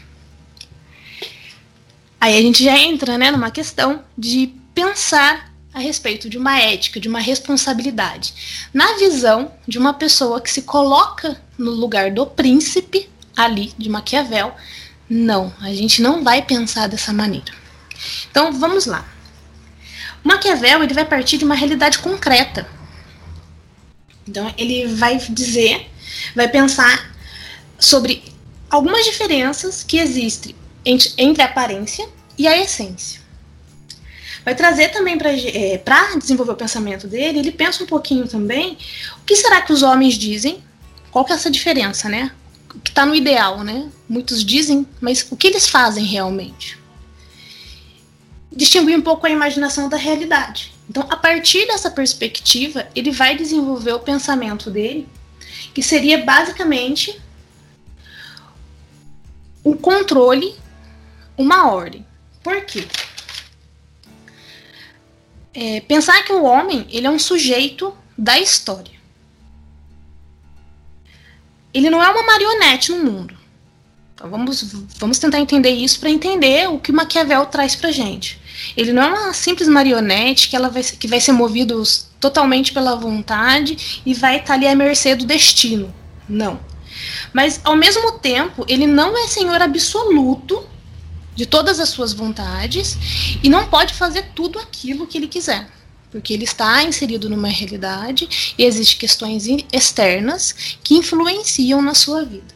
Aí a gente já entra né, numa questão de pensar a respeito de uma ética, de uma responsabilidade, na visão de uma pessoa que se coloca no lugar do príncipe ali de Maquiavel. Não, a gente não vai pensar dessa maneira. Então vamos lá. Maquiavel ele vai partir de uma realidade concreta. Então ele vai dizer, vai pensar sobre algumas diferenças que existem entre, a aparência e a essência. Vai trazer também para é, desenvolver o pensamento dele, ele pensa um pouquinho também o que será que os homens dizem, qual que é essa diferença, né? Que está no ideal, né? Muitos dizem, mas o que eles fazem realmente? Distinguir um pouco a imaginação da realidade. Então, a partir dessa perspectiva, ele vai desenvolver o pensamento dele, que seria basicamente um controle, uma ordem. Por quê? É, pensar que o homem ele é um sujeito da história ele não é uma marionete no mundo. Então vamos, vamos tentar entender isso para entender o que Maquiavel traz para gente. Ele não é uma simples marionete que, ela vai, que vai ser movido totalmente pela vontade e vai estar tá ali à mercê do destino. Não. Mas, ao mesmo tempo, ele não é senhor absoluto de todas as suas vontades e não pode fazer tudo aquilo que ele quiser porque ele está inserido numa realidade e existem questões externas que influenciam na sua vida.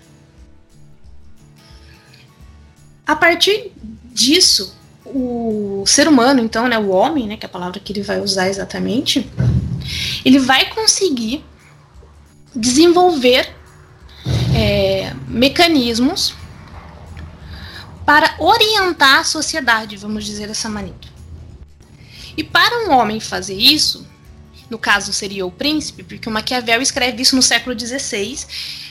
A partir disso, o ser humano, então, né, o homem, né, que é a palavra que ele vai usar exatamente, ele vai conseguir desenvolver é, mecanismos para orientar a sociedade, vamos dizer dessa maneira. E para um homem fazer isso, no caso seria o príncipe, porque o Maquiavel escreve isso no século XVI,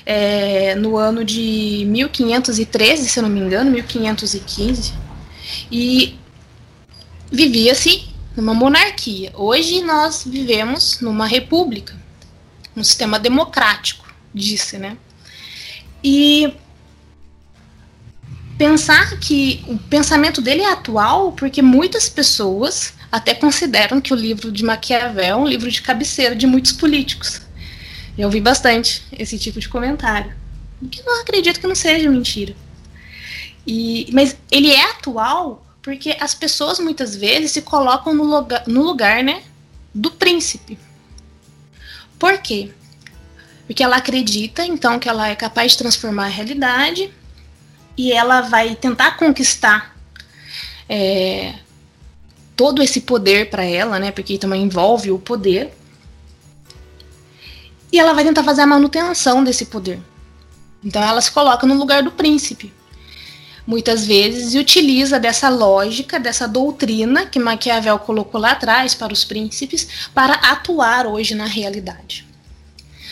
é, no ano de 1513, se eu não me engano, 1515, e vivia-se numa monarquia. Hoje nós vivemos numa república, um sistema democrático, disse, né? E pensar que o pensamento dele é atual porque muitas pessoas até consideram que o livro de Maquiavel é um livro de cabeceira de muitos políticos. Eu ouvi bastante esse tipo de comentário. Que não acredito que não seja mentira. E, mas ele é atual porque as pessoas muitas vezes se colocam no lugar, no lugar né, do príncipe. Por quê? Porque ela acredita, então, que ela é capaz de transformar a realidade e ela vai tentar conquistar é, todo esse poder para ela, né? Porque também envolve o poder. E ela vai tentar fazer a manutenção desse poder. Então ela se coloca no lugar do príncipe. Muitas vezes e utiliza dessa lógica, dessa doutrina que Maquiavel colocou lá atrás para os príncipes, para atuar hoje na realidade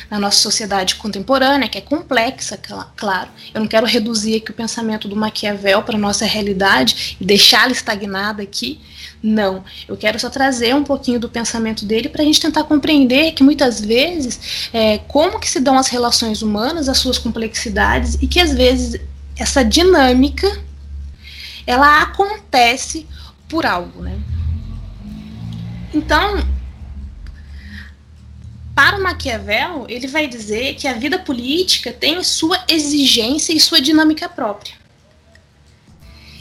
na nossa sociedade contemporânea, que é complexa, claro. Eu não quero reduzir aqui o pensamento do Maquiavel para a nossa realidade e deixá-la estagnada aqui. Não. Eu quero só trazer um pouquinho do pensamento dele para a gente tentar compreender que muitas vezes é, como que se dão as relações humanas, as suas complexidades e que às vezes essa dinâmica ela acontece por algo, né? Então, para o Maquiavel, ele vai dizer que a vida política tem sua exigência e sua dinâmica própria.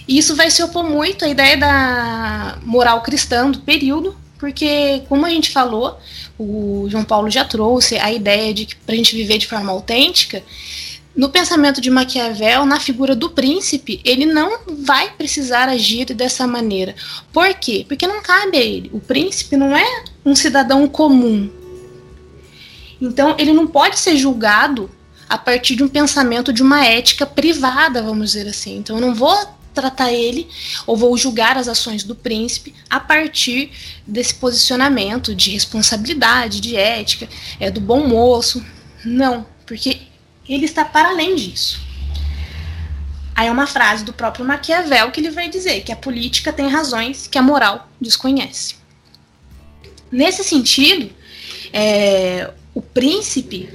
E isso vai se opor muito à ideia da moral cristã do período, porque, como a gente falou, o João Paulo já trouxe a ideia de que para a gente viver de forma autêntica, no pensamento de Maquiavel, na figura do príncipe, ele não vai precisar agir dessa maneira. Por quê? Porque não cabe a ele. O príncipe não é um cidadão comum. Então, ele não pode ser julgado a partir de um pensamento de uma ética privada, vamos dizer assim. Então, eu não vou tratar ele ou vou julgar as ações do príncipe a partir desse posicionamento de responsabilidade, de ética, é do bom moço. Não, porque ele está para além disso. Aí é uma frase do próprio Maquiavel que ele vai dizer que a política tem razões que a moral desconhece. Nesse sentido, é, o príncipe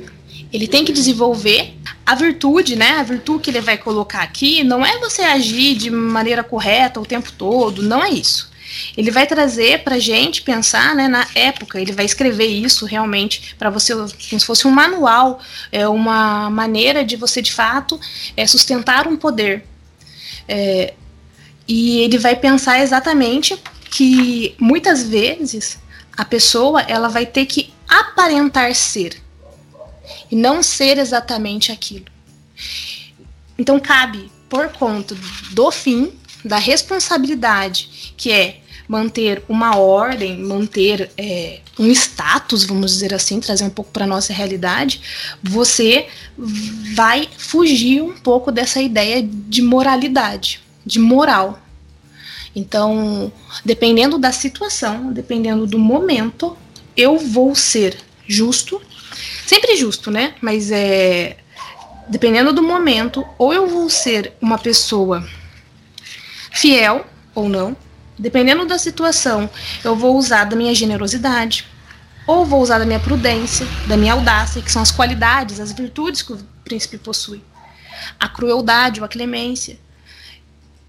ele tem que desenvolver a virtude, né? A virtude que ele vai colocar aqui não é você agir de maneira correta o tempo todo, não é isso. Ele vai trazer para gente pensar né, na época, ele vai escrever isso realmente para você, como se fosse um manual, é uma maneira de você de fato é, sustentar um poder. É, e ele vai pensar exatamente que muitas vezes a pessoa ela vai ter que aparentar ser e não ser exatamente aquilo. Então cabe por conta do fim, da responsabilidade, que é manter uma ordem, manter é, um status, vamos dizer assim, trazer um pouco para nossa realidade, você vai fugir um pouco dessa ideia de moralidade, de moral. Então, dependendo da situação, dependendo do momento, eu vou ser justo, sempre justo, né? Mas é dependendo do momento, ou eu vou ser uma pessoa fiel ou não, dependendo da situação, eu vou usar da minha generosidade, ou vou usar da minha prudência, da minha audácia, que são as qualidades, as virtudes que o príncipe possui. A crueldade ou a clemência,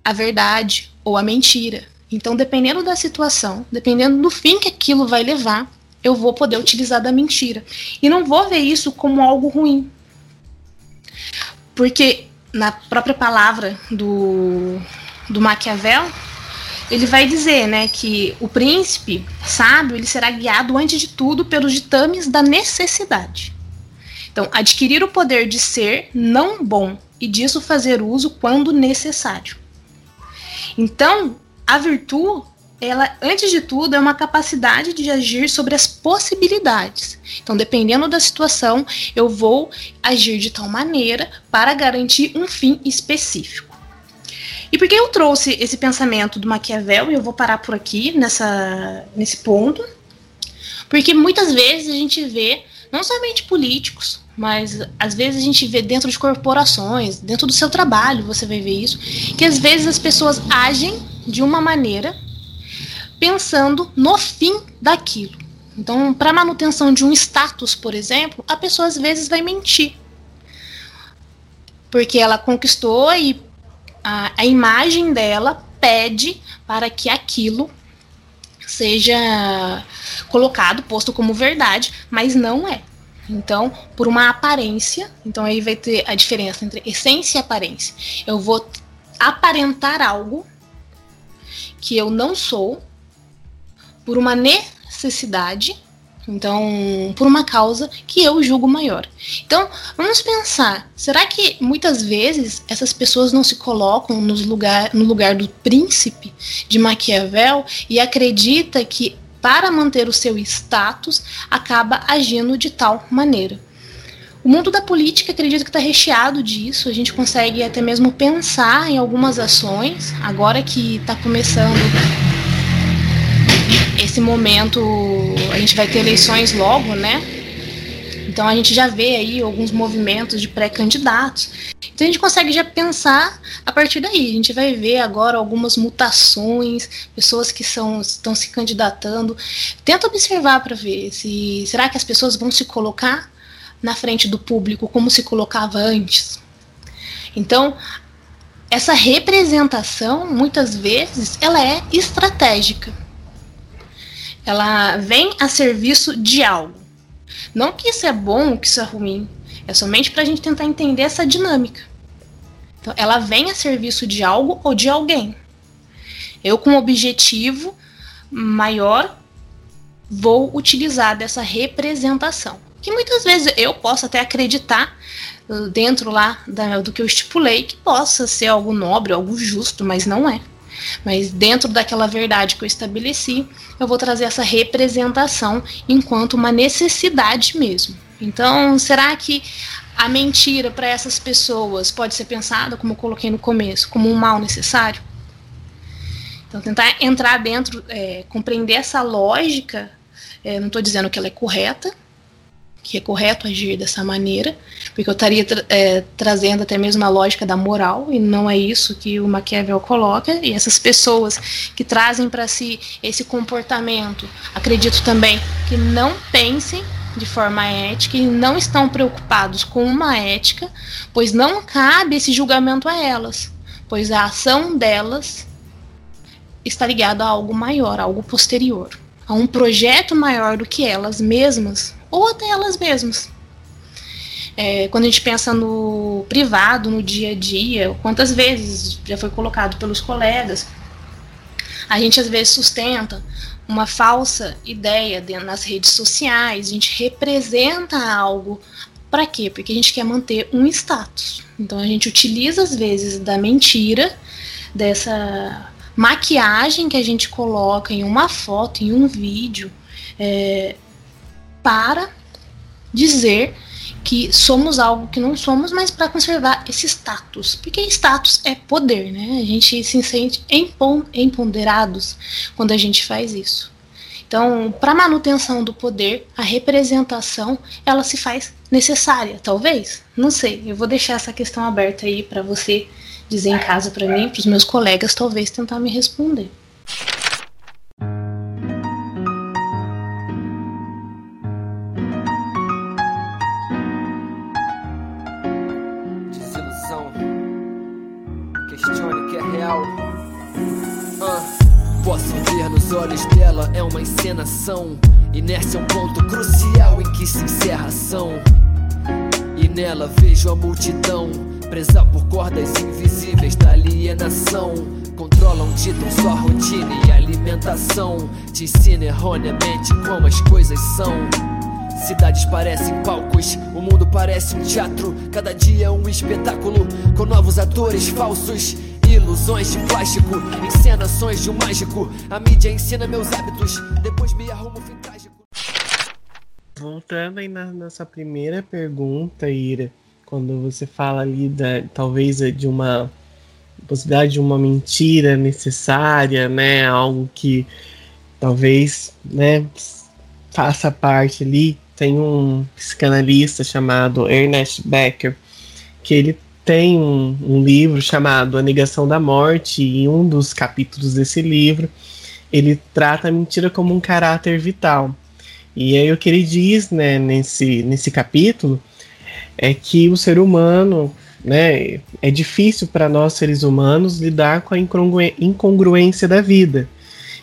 a verdade ou a mentira. Então, dependendo da situação, dependendo do fim que aquilo vai levar, eu vou poder utilizar da mentira. E não vou ver isso como algo ruim. Porque na própria palavra do, do Maquiavel, ele vai dizer, né, que o príncipe sábio ele será guiado antes de tudo pelos ditames da necessidade. Então, adquirir o poder de ser não bom e disso fazer uso quando necessário. Então, a virtude, ela, antes de tudo, é uma capacidade de agir sobre as possibilidades. Então, dependendo da situação, eu vou agir de tal maneira para garantir um fim específico. E por que eu trouxe esse pensamento do Maquiavel, e eu vou parar por aqui nessa, nesse ponto, porque muitas vezes a gente vê, não somente políticos, mas às vezes a gente vê dentro de corporações, dentro do seu trabalho, você vai ver isso, que às vezes as pessoas agem de uma maneira pensando no fim daquilo. Então, para manutenção de um status, por exemplo, a pessoa às vezes vai mentir. Porque ela conquistou e a, a imagem dela pede para que aquilo seja colocado, posto como verdade, mas não é. Então, por uma aparência, então aí vai ter a diferença entre essência e aparência. Eu vou aparentar algo que eu não sou por uma necessidade então, por uma causa que eu julgo maior. Então, vamos pensar: será que muitas vezes essas pessoas não se colocam nos lugar, no lugar do príncipe de Maquiavel e acredita que para manter o seu status acaba agindo de tal maneira? O mundo da política acredito que está recheado disso. A gente consegue até mesmo pensar em algumas ações, agora que está começando esse momento a gente vai ter eleições logo, né? Então a gente já vê aí alguns movimentos de pré-candidatos. Então a gente consegue já pensar a partir daí. A gente vai ver agora algumas mutações, pessoas que são, estão se candidatando. Tenta observar para ver se será que as pessoas vão se colocar na frente do público como se colocava antes. Então essa representação, muitas vezes, ela é estratégica. Ela vem a serviço de algo. Não que isso é bom, que isso é ruim. É somente para a gente tentar entender essa dinâmica. Então, ela vem a serviço de algo ou de alguém. Eu, com um objetivo maior, vou utilizar dessa representação. Que muitas vezes eu posso até acreditar uh, dentro lá da, do que eu estipulei que possa ser algo nobre, algo justo, mas não é. Mas dentro daquela verdade que eu estabeleci, eu vou trazer essa representação enquanto uma necessidade mesmo. Então, será que a mentira para essas pessoas pode ser pensada, como eu coloquei no começo, como um mal necessário? Então, tentar entrar dentro, é, compreender essa lógica, é, não estou dizendo que ela é correta, que é correto agir dessa maneira, porque eu estaria tra é, trazendo até mesmo a lógica da moral, e não é isso que o Maquiavel coloca, e essas pessoas que trazem para si esse comportamento, acredito também que não pensem de forma ética e não estão preocupados com uma ética, pois não cabe esse julgamento a elas, pois a ação delas está ligada a algo maior, a algo posterior, a um projeto maior do que elas mesmas ou até elas mesmas. É, quando a gente pensa no privado, no dia a dia, quantas vezes já foi colocado pelos colegas, a gente às vezes sustenta uma falsa ideia nas redes sociais, a gente representa algo. Para quê? Porque a gente quer manter um status. Então a gente utiliza às vezes da mentira, dessa maquiagem que a gente coloca em uma foto, em um vídeo, é, para dizer que somos algo que não somos, mas para conservar esse status. Porque status é poder, né? A gente se sente empoderados quando a gente faz isso. Então, para manutenção do poder, a representação ela se faz necessária, talvez. Não sei. Eu vou deixar essa questão aberta aí para você dizer em casa para mim, para os meus colegas, talvez tentar me responder. Olhos dela é uma encenação. Inércia é um ponto crucial em que se encerra a ação. E nela vejo a multidão, presa por cordas invisíveis da alienação. Controlam, ditam sua rotina e alimentação. Te ensina erroneamente como as coisas são. Cidades parecem palcos, o mundo parece um teatro. Cada dia é um espetáculo com novos atores falsos ilusões de plástico, encenações de um mágico. A mídia ensina meus hábitos, depois me arrumo fim trágico. Voltando aí na nossa primeira pergunta, Ira, quando você fala ali da talvez de uma possibilidade de uma mentira necessária, né, algo que talvez, né, faça parte ali. Tem um psicanalista chamado Ernest Becker que ele tem um, um, livro chamado A Negação da Morte, e um dos capítulos desse livro ele trata a mentira como um caráter vital. E aí o que ele diz né, nesse, nesse capítulo é que o ser humano, né, é difícil para nós seres humanos lidar com a incongruência da vida.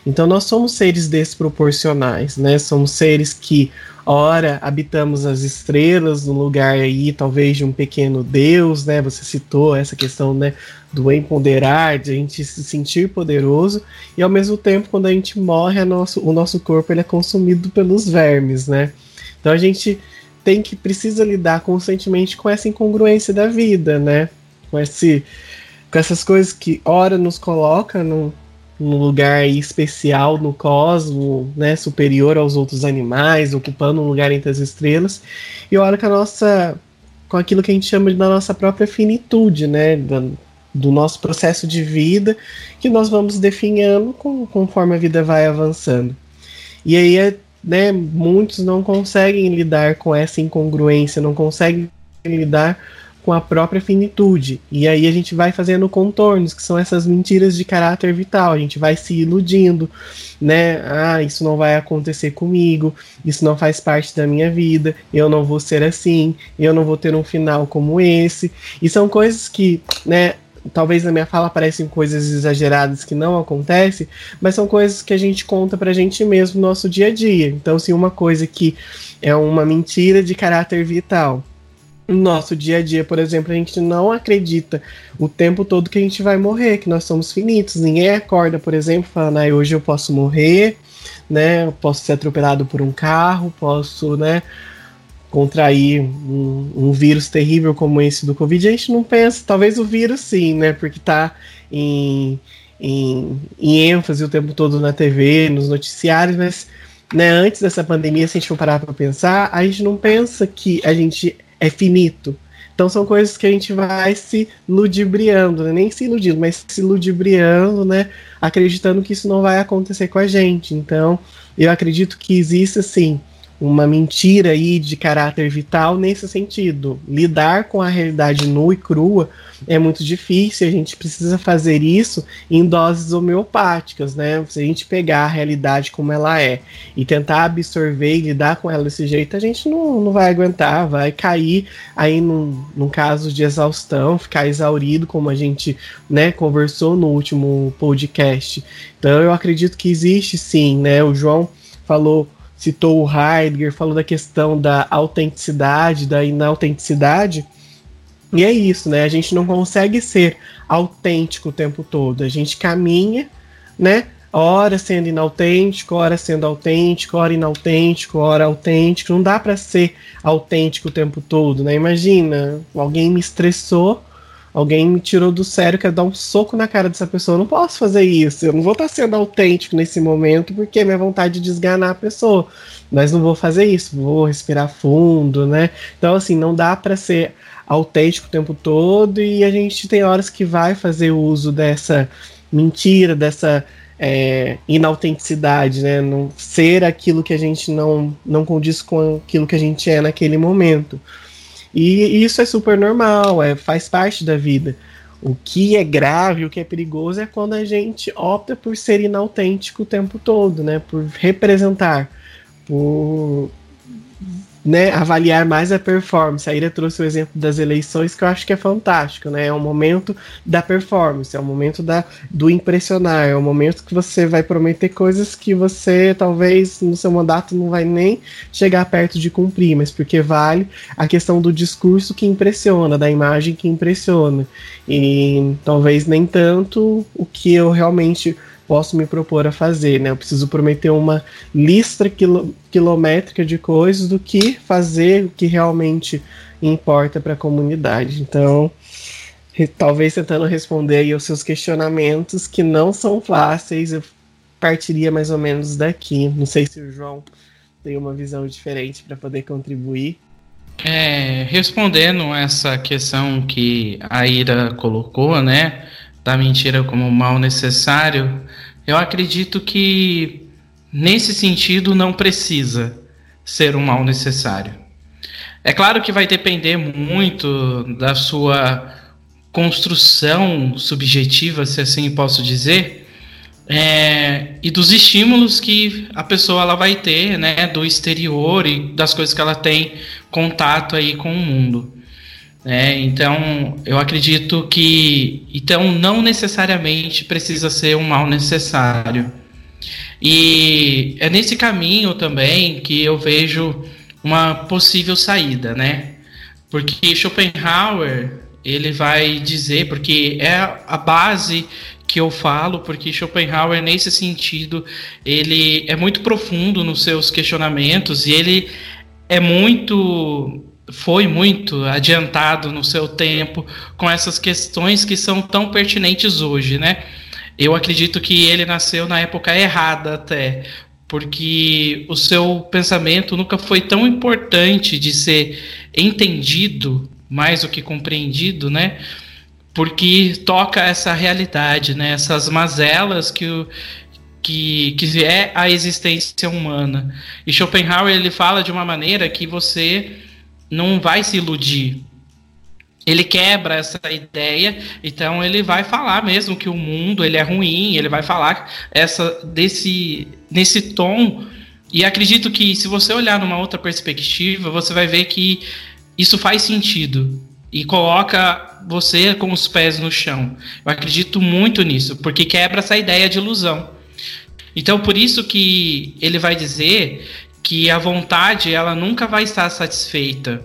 Então nós somos seres desproporcionais, né? Somos seres que ora habitamos as estrelas no lugar aí talvez de um pequeno deus, né? Você citou essa questão, né, do empoderar, de a gente se sentir poderoso e ao mesmo tempo quando a gente morre, nosso, o nosso corpo ele é consumido pelos vermes, né? Então a gente tem que precisa lidar constantemente com essa incongruência da vida, né? Com esse com essas coisas que ora nos coloca no um lugar especial no cosmo, né, superior aos outros animais, ocupando um lugar entre as estrelas, e olha com a nossa, com aquilo que a gente chama da nossa própria finitude, né, do, do nosso processo de vida, que nós vamos definhando com, conforme a vida vai avançando. E aí, é, né, muitos não conseguem lidar com essa incongruência, não conseguem lidar com a própria finitude. E aí a gente vai fazendo contornos, que são essas mentiras de caráter vital. A gente vai se iludindo, né? Ah, isso não vai acontecer comigo, isso não faz parte da minha vida, eu não vou ser assim, eu não vou ter um final como esse. E são coisas que, né, talvez na minha fala parecem coisas exageradas que não acontecem, mas são coisas que a gente conta pra gente mesmo no nosso dia a dia. Então, se uma coisa que é uma mentira de caráter vital, nosso dia a dia, por exemplo, a gente não acredita o tempo todo que a gente vai morrer, que nós somos finitos. Ninguém acorda, por exemplo, falando, ah, hoje eu posso morrer, né? Eu posso ser atropelado por um carro, posso, né? contrair um, um, vírus terrível como esse do Covid, a gente não pensa, talvez o vírus sim, né? Porque tá em, em, em ênfase o tempo todo na TV, nos noticiários, mas né, antes dessa pandemia, se a gente for parar para pensar, a gente não pensa que a gente é finito. Então são coisas que a gente vai se ludibriando, né? nem se iludindo, mas se ludibriando, né? Acreditando que isso não vai acontecer com a gente. Então, eu acredito que existe, assim, uma mentira aí de caráter vital nesse sentido. Lidar com a realidade nua e crua é muito difícil, a gente precisa fazer isso em doses homeopáticas, né? Se a gente pegar a realidade como ela é e tentar absorver e lidar com ela desse jeito, a gente não, não vai aguentar, vai cair aí num, num caso de exaustão, ficar exaurido, como a gente né, conversou no último podcast. Então eu acredito que existe sim, né? O João falou citou o Heidegger, falou da questão da autenticidade, da inautenticidade. E é isso, né? A gente não consegue ser autêntico o tempo todo. A gente caminha, né? Hora sendo inautêntico, hora sendo autêntico, hora inautêntico, hora autêntico. Não dá para ser autêntico o tempo todo, né? Imagina, alguém me estressou, Alguém me tirou do sério, quer dar um soco na cara dessa pessoa. Eu não posso fazer isso. Eu não vou estar sendo autêntico nesse momento porque é minha vontade de esganar a pessoa. Mas não vou fazer isso. Vou respirar fundo, né? Então, assim, não dá para ser autêntico o tempo todo e a gente tem horas que vai fazer uso dessa mentira, dessa é, inautenticidade, né? Não ser aquilo que a gente não, não condiz com aquilo que a gente é naquele momento. E isso é super normal, é, faz parte da vida. O que é grave, o que é perigoso é quando a gente opta por ser inautêntico o tempo todo, né? Por representar, por né, avaliar mais a performance. A Ira trouxe o exemplo das eleições que eu acho que é fantástico, né? É o momento da performance, é o momento da, do impressionar, é o momento que você vai prometer coisas que você talvez no seu mandato não vai nem chegar perto de cumprir, mas porque vale a questão do discurso que impressiona, da imagem que impressiona. E talvez nem tanto o que eu realmente posso me propor a fazer, né? Eu preciso prometer uma lista quilo, quilométrica de coisas do que fazer o que realmente importa para a comunidade. Então, talvez tentando responder aí os seus questionamentos que não são fáceis, eu partiria mais ou menos daqui. Não sei se o João tem uma visão diferente para poder contribuir. É, respondendo essa questão que a Ira colocou, né? Da mentira como mal necessário, eu acredito que nesse sentido não precisa ser um mal necessário. É claro que vai depender muito da sua construção subjetiva, se assim posso dizer, é, e dos estímulos que a pessoa ela vai ter, né, do exterior e das coisas que ela tem contato aí com o mundo. É, então, eu acredito que então não necessariamente precisa ser um mal necessário. E é nesse caminho também que eu vejo uma possível saída, né? Porque Schopenhauer, ele vai dizer, porque é a base que eu falo, porque Schopenhauer, nesse sentido, ele é muito profundo nos seus questionamentos e ele é muito foi muito adiantado no seu tempo com essas questões que são tão pertinentes hoje, né? Eu acredito que ele nasceu na época errada até, porque o seu pensamento nunca foi tão importante de ser entendido mais do que compreendido, né? Porque toca essa realidade, né? Essas mazelas que o, que, que é a existência humana. E Schopenhauer ele fala de uma maneira que você não vai se iludir. Ele quebra essa ideia, então ele vai falar mesmo que o mundo ele é ruim, ele vai falar essa desse nesse tom. E acredito que se você olhar numa outra perspectiva, você vai ver que isso faz sentido. e coloca você com os pés no chão. Eu acredito muito nisso, porque quebra essa ideia de ilusão. Então, por isso que ele vai dizer que a vontade ela nunca vai estar satisfeita.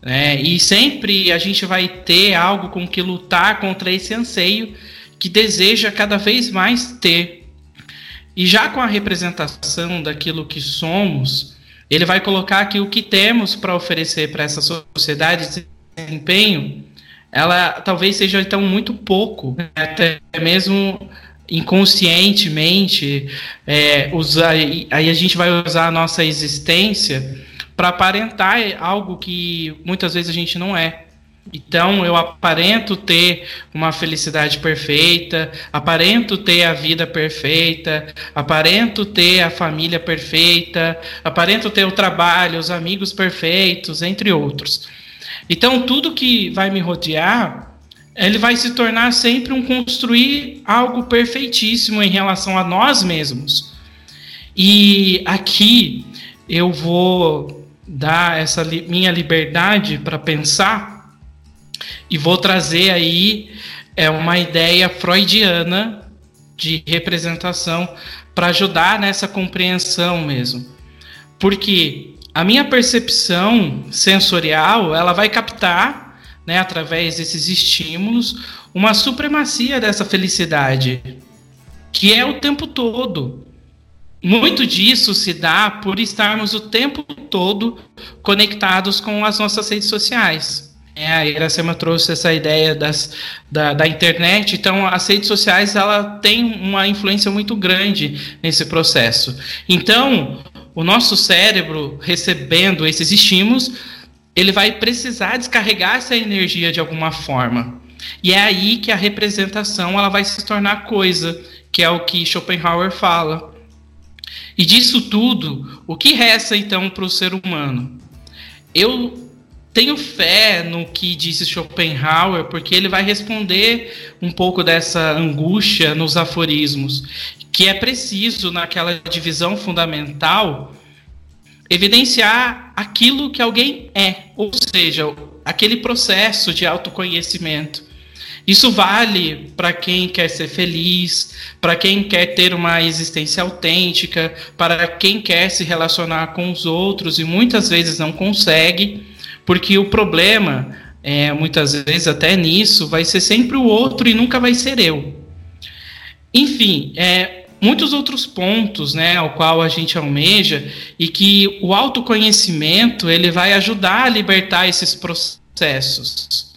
Né? E sempre a gente vai ter algo com que lutar contra esse anseio que deseja cada vez mais ter. E já com a representação daquilo que somos, ele vai colocar que o que temos para oferecer para essa sociedade de desempenho, ela talvez seja então muito pouco, né? até mesmo inconscientemente, é, usar, aí a gente vai usar a nossa existência para aparentar algo que muitas vezes a gente não é. Então eu aparento ter uma felicidade perfeita, aparento ter a vida perfeita, aparento ter a família perfeita, aparento ter o trabalho, os amigos perfeitos, entre outros. Então tudo que vai me rodear, ele vai se tornar sempre um construir algo perfeitíssimo em relação a nós mesmos. E aqui eu vou dar essa li minha liberdade para pensar e vou trazer aí é uma ideia freudiana de representação para ajudar nessa compreensão mesmo. Porque a minha percepção sensorial, ela vai captar, né, através desses estímulos, uma supremacia dessa felicidade, que é o tempo todo. Muito disso se dá por estarmos o tempo todo conectados com as nossas redes sociais. É, a Iracema trouxe essa ideia das, da, da internet, então as redes sociais ela tem uma influência muito grande nesse processo. Então, o nosso cérebro recebendo esses estímulos, ele vai precisar descarregar essa energia de alguma forma. E é aí que a representação ela vai se tornar coisa, que é o que Schopenhauer fala. E disso tudo, o que resta então para o ser humano? Eu tenho fé no que disse Schopenhauer, porque ele vai responder um pouco dessa angústia nos aforismos, que é preciso, naquela divisão fundamental, evidenciar aquilo que alguém é, ou seja, aquele processo de autoconhecimento. Isso vale para quem quer ser feliz, para quem quer ter uma existência autêntica, para quem quer se relacionar com os outros e muitas vezes não consegue porque o problema, é, muitas vezes até nisso, vai ser sempre o outro e nunca vai ser eu. Enfim, é, muitos outros pontos, né, ao qual a gente almeja e que o autoconhecimento ele vai ajudar a libertar esses processos.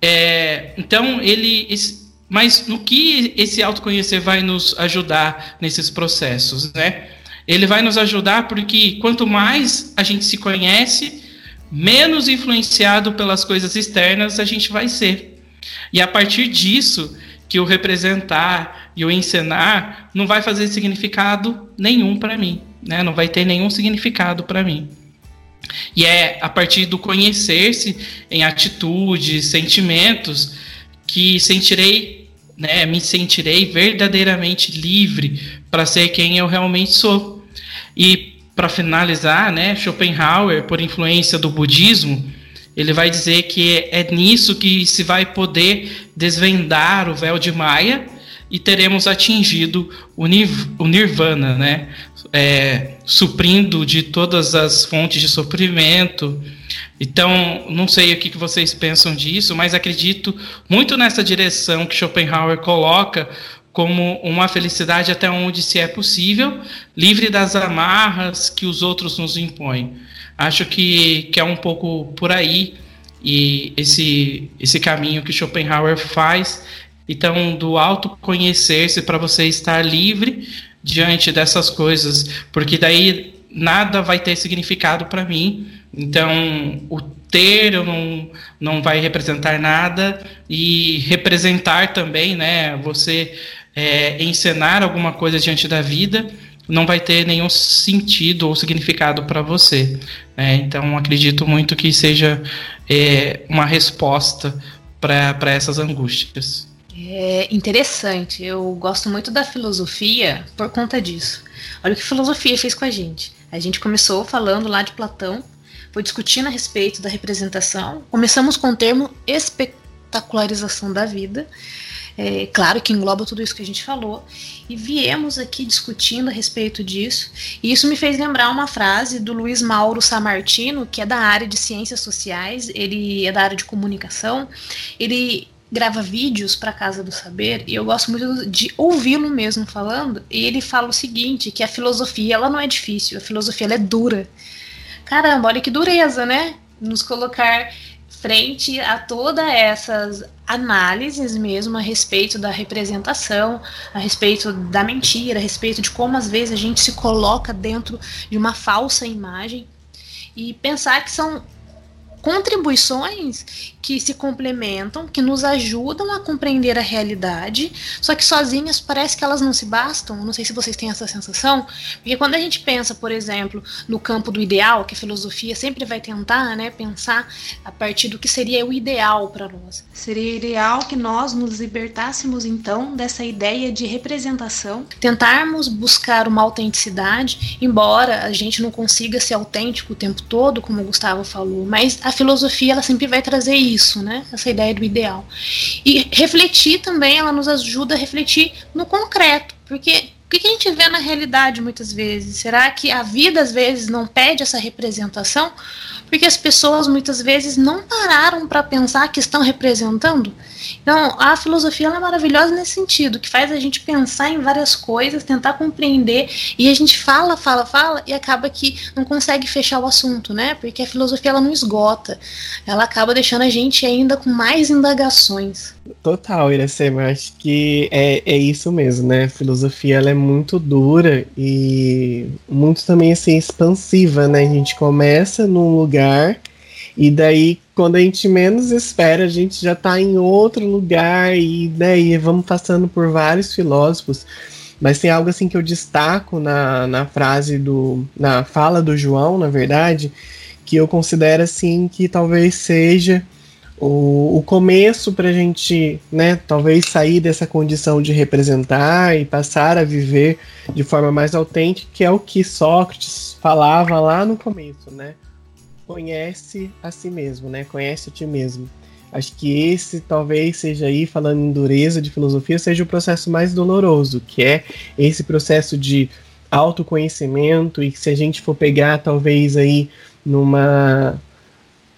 É, então ele, mas no que esse autoconhecer vai nos ajudar nesses processos, né? Ele vai nos ajudar porque quanto mais a gente se conhece, menos influenciado pelas coisas externas a gente vai ser. E a partir disso, que o representar e o encenar não vai fazer significado nenhum para mim, né? Não vai ter nenhum significado para mim. E é a partir do conhecer-se em atitudes, sentimentos, que sentirei, né, me sentirei verdadeiramente livre para ser quem eu realmente sou. E para finalizar, né, Schopenhauer, por influência do budismo, ele vai dizer que é nisso que se vai poder desvendar o véu de Maia e teremos atingido o, nirvana, né? É, suprindo de todas as fontes de sofrimento. Então, não sei o que vocês pensam disso, mas acredito muito nessa direção que Schopenhauer coloca como uma felicidade até onde se é possível, livre das amarras que os outros nos impõem. Acho que, que é um pouco por aí e esse, esse caminho que Schopenhauer faz, então do autoconhecer-se para você estar livre diante dessas coisas, porque daí nada vai ter significado para mim. Então, o ter não, não vai representar nada e representar também, né? Você é, encenar alguma coisa diante da vida não vai ter nenhum sentido ou significado para você. Né? Então, acredito muito que seja é, uma resposta para essas angústias. É interessante. Eu gosto muito da filosofia por conta disso. Olha o que a filosofia fez com a gente. A gente começou falando lá de Platão, foi discutindo a respeito da representação. Começamos com o termo espetacularização da vida, é, claro que engloba tudo isso que a gente falou, e viemos aqui discutindo a respeito disso, e isso me fez lembrar uma frase do Luiz Mauro Samartino, que é da área de ciências sociais, ele é da área de comunicação, ele grava vídeos para Casa do Saber e eu gosto muito de ouvi-lo mesmo falando. E ele fala o seguinte, que a filosofia ela não é difícil, a filosofia ela é dura. Caramba, olha que dureza, né? Nos colocar frente a todas essas análises mesmo a respeito da representação, a respeito da mentira, a respeito de como às vezes a gente se coloca dentro de uma falsa imagem e pensar que são contribuições que se complementam, que nos ajudam a compreender a realidade, só que sozinhas parece que elas não se bastam. Não sei se vocês têm essa sensação, porque quando a gente pensa, por exemplo, no campo do ideal, que a filosofia sempre vai tentar, né, pensar a partir do que seria o ideal para nós. Seria ideal que nós nos libertássemos então dessa ideia de representação, tentarmos buscar uma autenticidade, embora a gente não consiga ser autêntico o tempo todo, como o Gustavo falou, mas a filosofia ela sempre vai trazer isso, né? Essa ideia do ideal. E refletir também, ela nos ajuda a refletir no concreto, porque o que a gente vê na realidade muitas vezes? Será que a vida às vezes não pede essa representação? Porque as pessoas muitas vezes não pararam para pensar que estão representando. Então, a filosofia é maravilhosa nesse sentido, que faz a gente pensar em várias coisas, tentar compreender, e a gente fala, fala, fala, e acaba que não consegue fechar o assunto, né? Porque a filosofia ela não esgota. Ela acaba deixando a gente ainda com mais indagações. Total, Iracema, acho que é, é isso mesmo, né? A filosofia ela é muito dura e muito também assim expansiva, né? A gente começa num lugar e daí quando a gente menos espera, a gente já está em outro lugar e daí vamos passando por vários filósofos. Mas tem algo assim que eu destaco na, na frase do. na fala do João, na verdade, que eu considero assim que talvez seja o, o começo para a gente, né, talvez sair dessa condição de representar e passar a viver de forma mais autêntica, que é o que Sócrates falava lá no começo, né? Conhece a si mesmo, né? Conhece a ti mesmo. Acho que esse talvez seja aí, falando em dureza de filosofia, seja o processo mais doloroso, que é esse processo de autoconhecimento e que se a gente for pegar talvez aí numa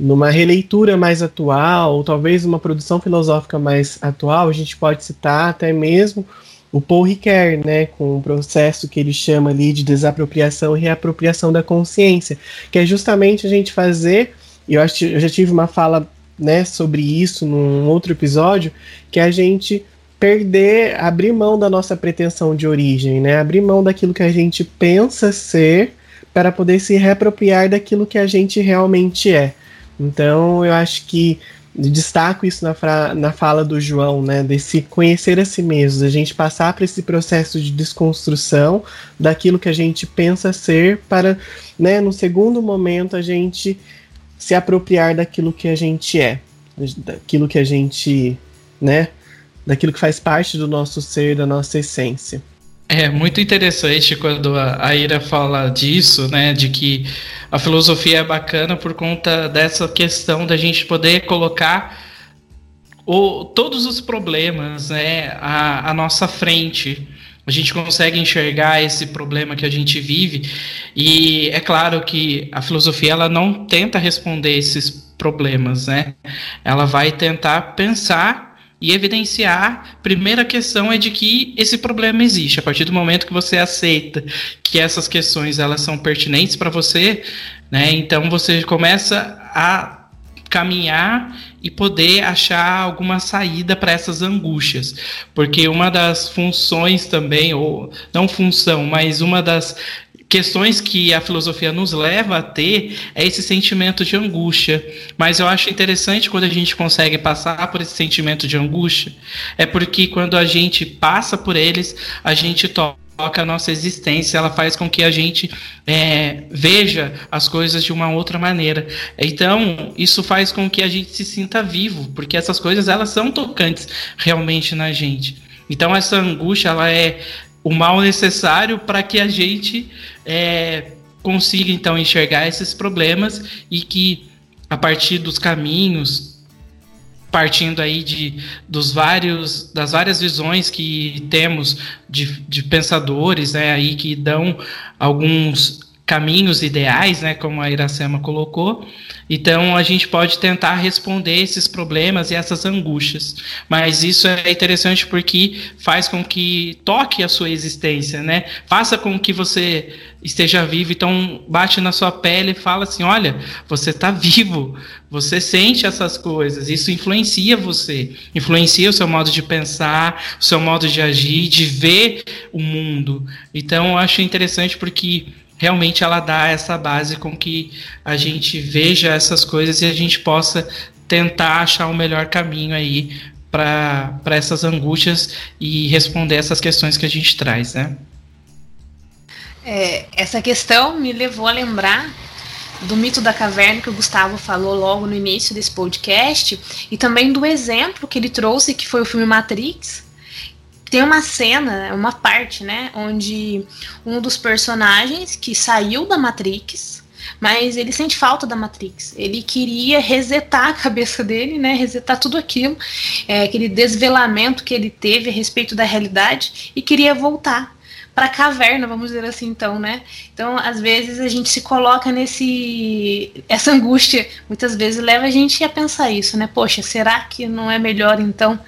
numa releitura mais atual, ou talvez uma produção filosófica mais atual, a gente pode citar até mesmo o Paul Ricoeur, né, com o processo que ele chama ali de desapropriação e reapropriação da consciência, que é justamente a gente fazer, e eu, acho, eu já tive uma fala né, sobre isso num outro episódio, que é a gente perder, abrir mão da nossa pretensão de origem, né, abrir mão daquilo que a gente pensa ser para poder se reapropriar daquilo que a gente realmente é. Então eu acho que destaco isso na, fra, na fala do João, né, desse conhecer a si mesmo, a gente passar por esse processo de desconstrução daquilo que a gente pensa ser para, né, no segundo momento a gente se apropriar daquilo que a gente é, daquilo que a gente, né, daquilo que faz parte do nosso ser, da nossa essência. É muito interessante quando a Ira fala disso, né, de que a filosofia é bacana por conta dessa questão da gente poder colocar o, todos os problemas, né, à, à nossa frente. A gente consegue enxergar esse problema que a gente vive e é claro que a filosofia ela não tenta responder esses problemas, né? Ela vai tentar pensar e evidenciar. Primeira questão é de que esse problema existe. A partir do momento que você aceita que essas questões elas são pertinentes para você, né? Então você começa a caminhar e poder achar alguma saída para essas angústias, porque uma das funções também, ou não função, mas uma das questões que a filosofia nos leva a ter é esse sentimento de angústia. Mas eu acho interessante quando a gente consegue passar por esse sentimento de angústia, é porque quando a gente passa por eles, a gente toca a nossa existência, ela faz com que a gente é, veja as coisas de uma outra maneira. Então, isso faz com que a gente se sinta vivo, porque essas coisas elas são tocantes realmente na gente. Então, essa angústia ela é o mal necessário para que a gente é, consiga então enxergar esses problemas e que a partir dos caminhos partindo aí de, dos vários, das várias visões que temos de, de pensadores né, aí que dão alguns caminhos ideais, né, como a Iracema colocou. Então a gente pode tentar responder esses problemas e essas angústias. Mas isso é interessante porque faz com que toque a sua existência, né? Faça com que você esteja vivo, então bate na sua pele e fala assim: olha, você está vivo, você sente essas coisas, isso influencia você, influencia o seu modo de pensar, o seu modo de agir, de ver o mundo. Então eu acho interessante porque realmente ela dá essa base com que a gente veja essas coisas e a gente possa tentar achar o melhor caminho aí para essas angústias e responder essas questões que a gente traz, né? É, essa questão me levou a lembrar do mito da caverna que o Gustavo falou logo no início desse podcast e também do exemplo que ele trouxe que foi o filme Matrix tem uma cena, uma parte, né, onde um dos personagens que saiu da Matrix, mas ele sente falta da Matrix. Ele queria resetar a cabeça dele, né, resetar tudo aquilo, é, aquele desvelamento que ele teve a respeito da realidade e queria voltar para a caverna, vamos dizer assim, então, né? Então, às vezes a gente se coloca nesse essa angústia, muitas vezes leva a gente a pensar isso, né? Poxa, será que não é melhor então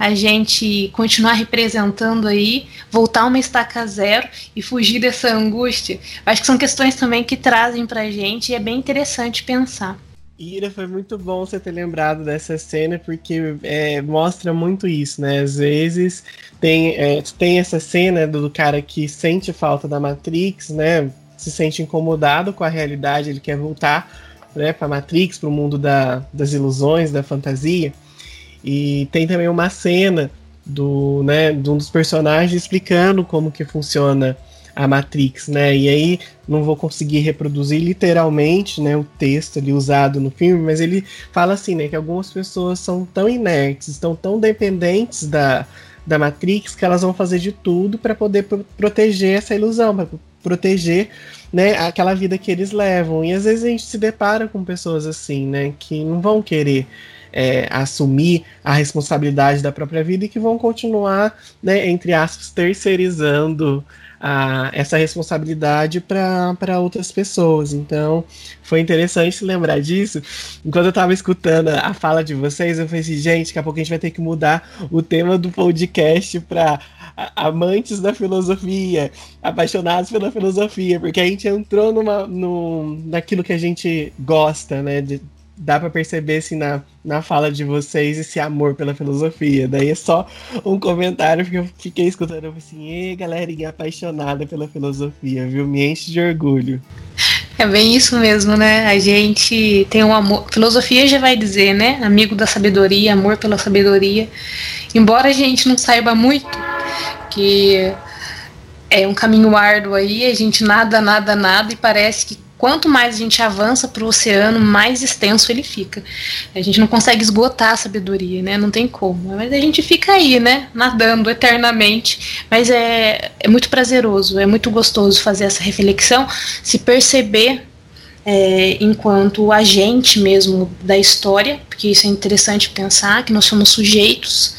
a gente continuar representando aí, voltar uma estaca zero e fugir dessa angústia. Acho que são questões também que trazem pra gente e é bem interessante pensar. Ira, foi muito bom você ter lembrado dessa cena, porque é, mostra muito isso, né? Às vezes tem, é, tem essa cena do cara que sente falta da Matrix, né? Se sente incomodado com a realidade, ele quer voltar né, para Matrix, para o mundo da, das ilusões, da fantasia. E tem também uma cena do, né, de um dos personagens explicando como que funciona a Matrix, né? E aí não vou conseguir reproduzir literalmente, né, o texto ali usado no filme, mas ele fala assim, né, que algumas pessoas são tão inertes, estão tão dependentes da, da Matrix que elas vão fazer de tudo para poder pro proteger essa ilusão, para proteger, né, aquela vida que eles levam. E às vezes a gente se depara com pessoas assim, né, que não vão querer é, assumir a responsabilidade da própria vida e que vão continuar, né, entre aspas, terceirizando a, essa responsabilidade para outras pessoas. Então, foi interessante lembrar disso. Enquanto eu estava escutando a fala de vocês, eu falei assim, gente, daqui a pouco a gente vai ter que mudar o tema do podcast para amantes da filosofia, apaixonados pela filosofia, porque a gente entrou numa, no, naquilo que a gente gosta, né? De, dá para perceber assim, na, na fala de vocês esse amor pela filosofia. Daí é só um comentário que eu fiquei escutando. Eu falei assim, e galerinha apaixonada pela filosofia, viu? Me enche de orgulho. É bem isso mesmo, né? A gente tem um amor. Filosofia já vai dizer, né? Amigo da sabedoria, amor pela sabedoria. Embora a gente não saiba muito, que é um caminho árduo aí, a gente nada, nada, nada, e parece que quanto mais a gente avança para o oceano, mais extenso ele fica. A gente não consegue esgotar a sabedoria, né? Não tem como. Mas a gente fica aí, né? Nadando eternamente. Mas é, é muito prazeroso, é muito gostoso fazer essa reflexão, se perceber é, enquanto agente mesmo da história, porque isso é interessante pensar que nós somos sujeitos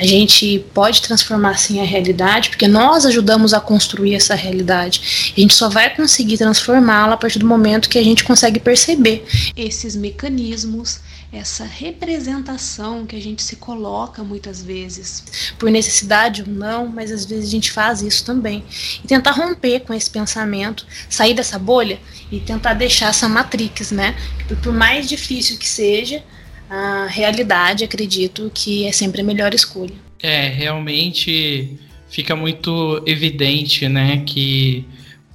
a gente pode transformar sim a realidade, porque nós ajudamos a construir essa realidade. A gente só vai conseguir transformá-la a partir do momento que a gente consegue perceber esses mecanismos, essa representação que a gente se coloca muitas vezes, por necessidade ou não, mas às vezes a gente faz isso também. E tentar romper com esse pensamento, sair dessa bolha e tentar deixar essa matrix, né? Por mais difícil que seja, a realidade, acredito que é sempre a melhor escolha. É, realmente fica muito evidente, né, que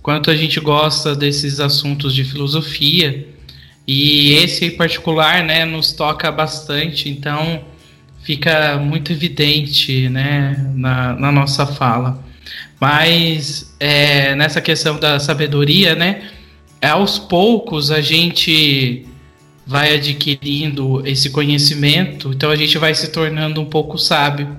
quanto a gente gosta desses assuntos de filosofia e esse em particular, né, nos toca bastante, então fica muito evidente, né, na, na nossa fala. Mas é, nessa questão da sabedoria, né, aos poucos a gente vai adquirindo esse conhecimento, então a gente vai se tornando um pouco sábio.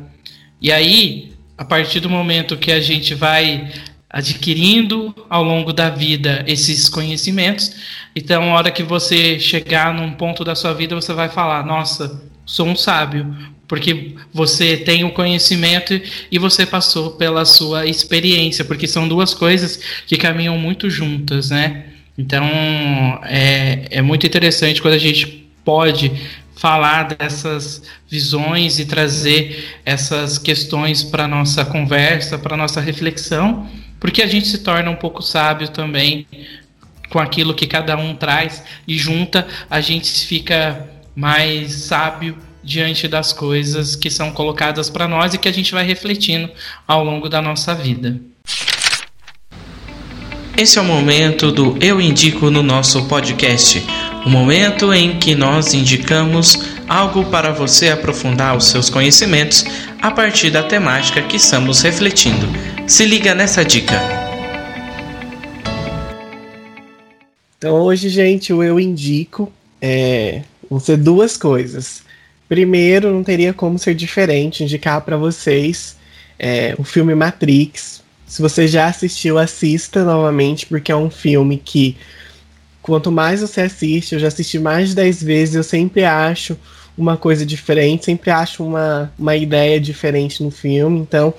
E aí, a partir do momento que a gente vai adquirindo ao longo da vida esses conhecimentos. Então, a hora que você chegar num ponto da sua vida, você vai falar: Nossa, sou um sábio, porque você tem o conhecimento e você passou pela sua experiência, porque são duas coisas que caminham muito juntas, né? Então, é, é muito interessante quando a gente pode falar dessas visões e trazer essas questões para nossa conversa, para nossa reflexão, porque a gente se torna um pouco sábio também com aquilo que cada um traz e junta, a gente fica mais sábio diante das coisas que são colocadas para nós e que a gente vai refletindo ao longo da nossa vida. Esse é o momento do Eu Indico no nosso podcast o momento em que nós indicamos algo para você aprofundar os seus conhecimentos a partir da temática que estamos refletindo. Se liga nessa dica. Então hoje, gente, eu indico é, vão ser duas coisas. Primeiro, não teria como ser diferente indicar para vocês é, o filme Matrix. Se você já assistiu, assista novamente, porque é um filme que quanto mais você assiste, eu já assisti mais de 10 vezes, eu sempre acho uma coisa diferente, sempre acho uma, uma ideia diferente no filme, então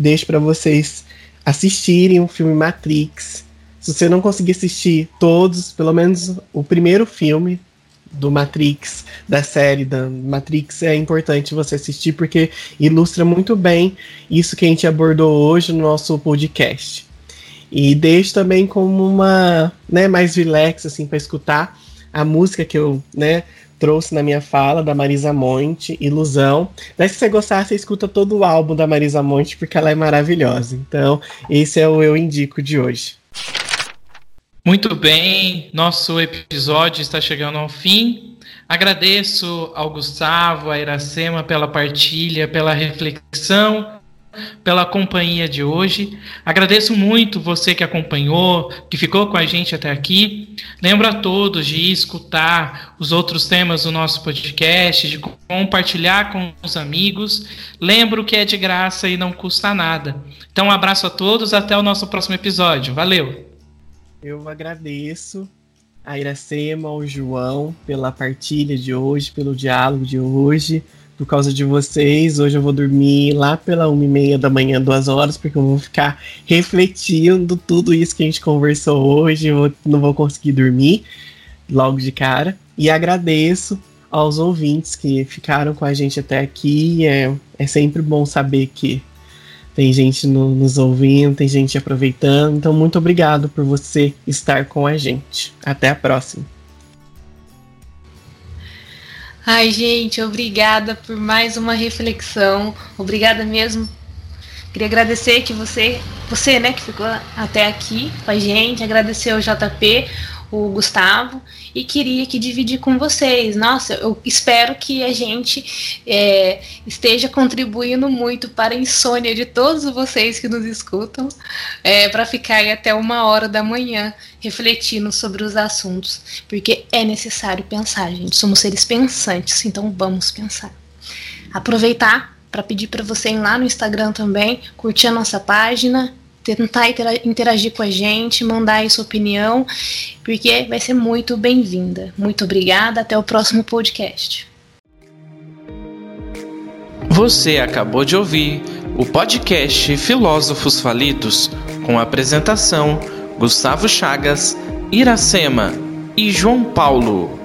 deixo para vocês assistirem o filme Matrix. Se você não conseguir assistir todos, pelo menos o primeiro filme do Matrix, da série da Matrix, é importante você assistir porque ilustra muito bem isso que a gente abordou hoje no nosso podcast. E deixo também como uma, né, mais relax, assim, para escutar a música que eu, né, trouxe na minha fala, da Marisa Monte, Ilusão. Daí, se você gostar, você escuta todo o álbum da Marisa Monte, porque ela é maravilhosa. Então, esse é o Eu Indico de hoje. Muito bem, nosso episódio está chegando ao fim. Agradeço ao Gustavo, a Iracema pela partilha, pela reflexão pela companhia de hoje. Agradeço muito você que acompanhou, que ficou com a gente até aqui. Lembro a todos de escutar os outros temas do nosso podcast, de compartilhar com os amigos. Lembro que é de graça e não custa nada. Então, um abraço a todos, até o nosso próximo episódio. Valeu! Eu agradeço a Iracema, ao João, pela partilha de hoje, pelo diálogo de hoje por causa de vocês. Hoje eu vou dormir lá pela uma e meia da manhã, duas horas, porque eu vou ficar refletindo tudo isso que a gente conversou hoje. Eu não vou conseguir dormir logo de cara. E agradeço aos ouvintes que ficaram com a gente até aqui. É, é sempre bom saber que tem gente no, nos ouvindo, tem gente aproveitando. Então, muito obrigado por você estar com a gente. Até a próxima. Ai, gente, obrigada por mais uma reflexão. Obrigada mesmo. Queria agradecer que você, você, né, que ficou até aqui com a gente, agradecer ao JP, o Gustavo, e queria que dividir com vocês. Nossa, eu espero que a gente é, esteja contribuindo muito para a insônia de todos vocês que nos escutam, é, para ficar aí até uma hora da manhã refletindo sobre os assuntos, porque é necessário pensar, gente. Somos seres pensantes, então vamos pensar. Aproveitar para pedir para você ir lá no Instagram também, curtir a nossa página, tentar interagir com a gente, mandar aí sua opinião, porque vai ser muito bem-vinda. Muito obrigada, até o próximo podcast. Você acabou de ouvir o podcast Filósofos Falidos, com a apresentação Gustavo Chagas, Iracema e João Paulo.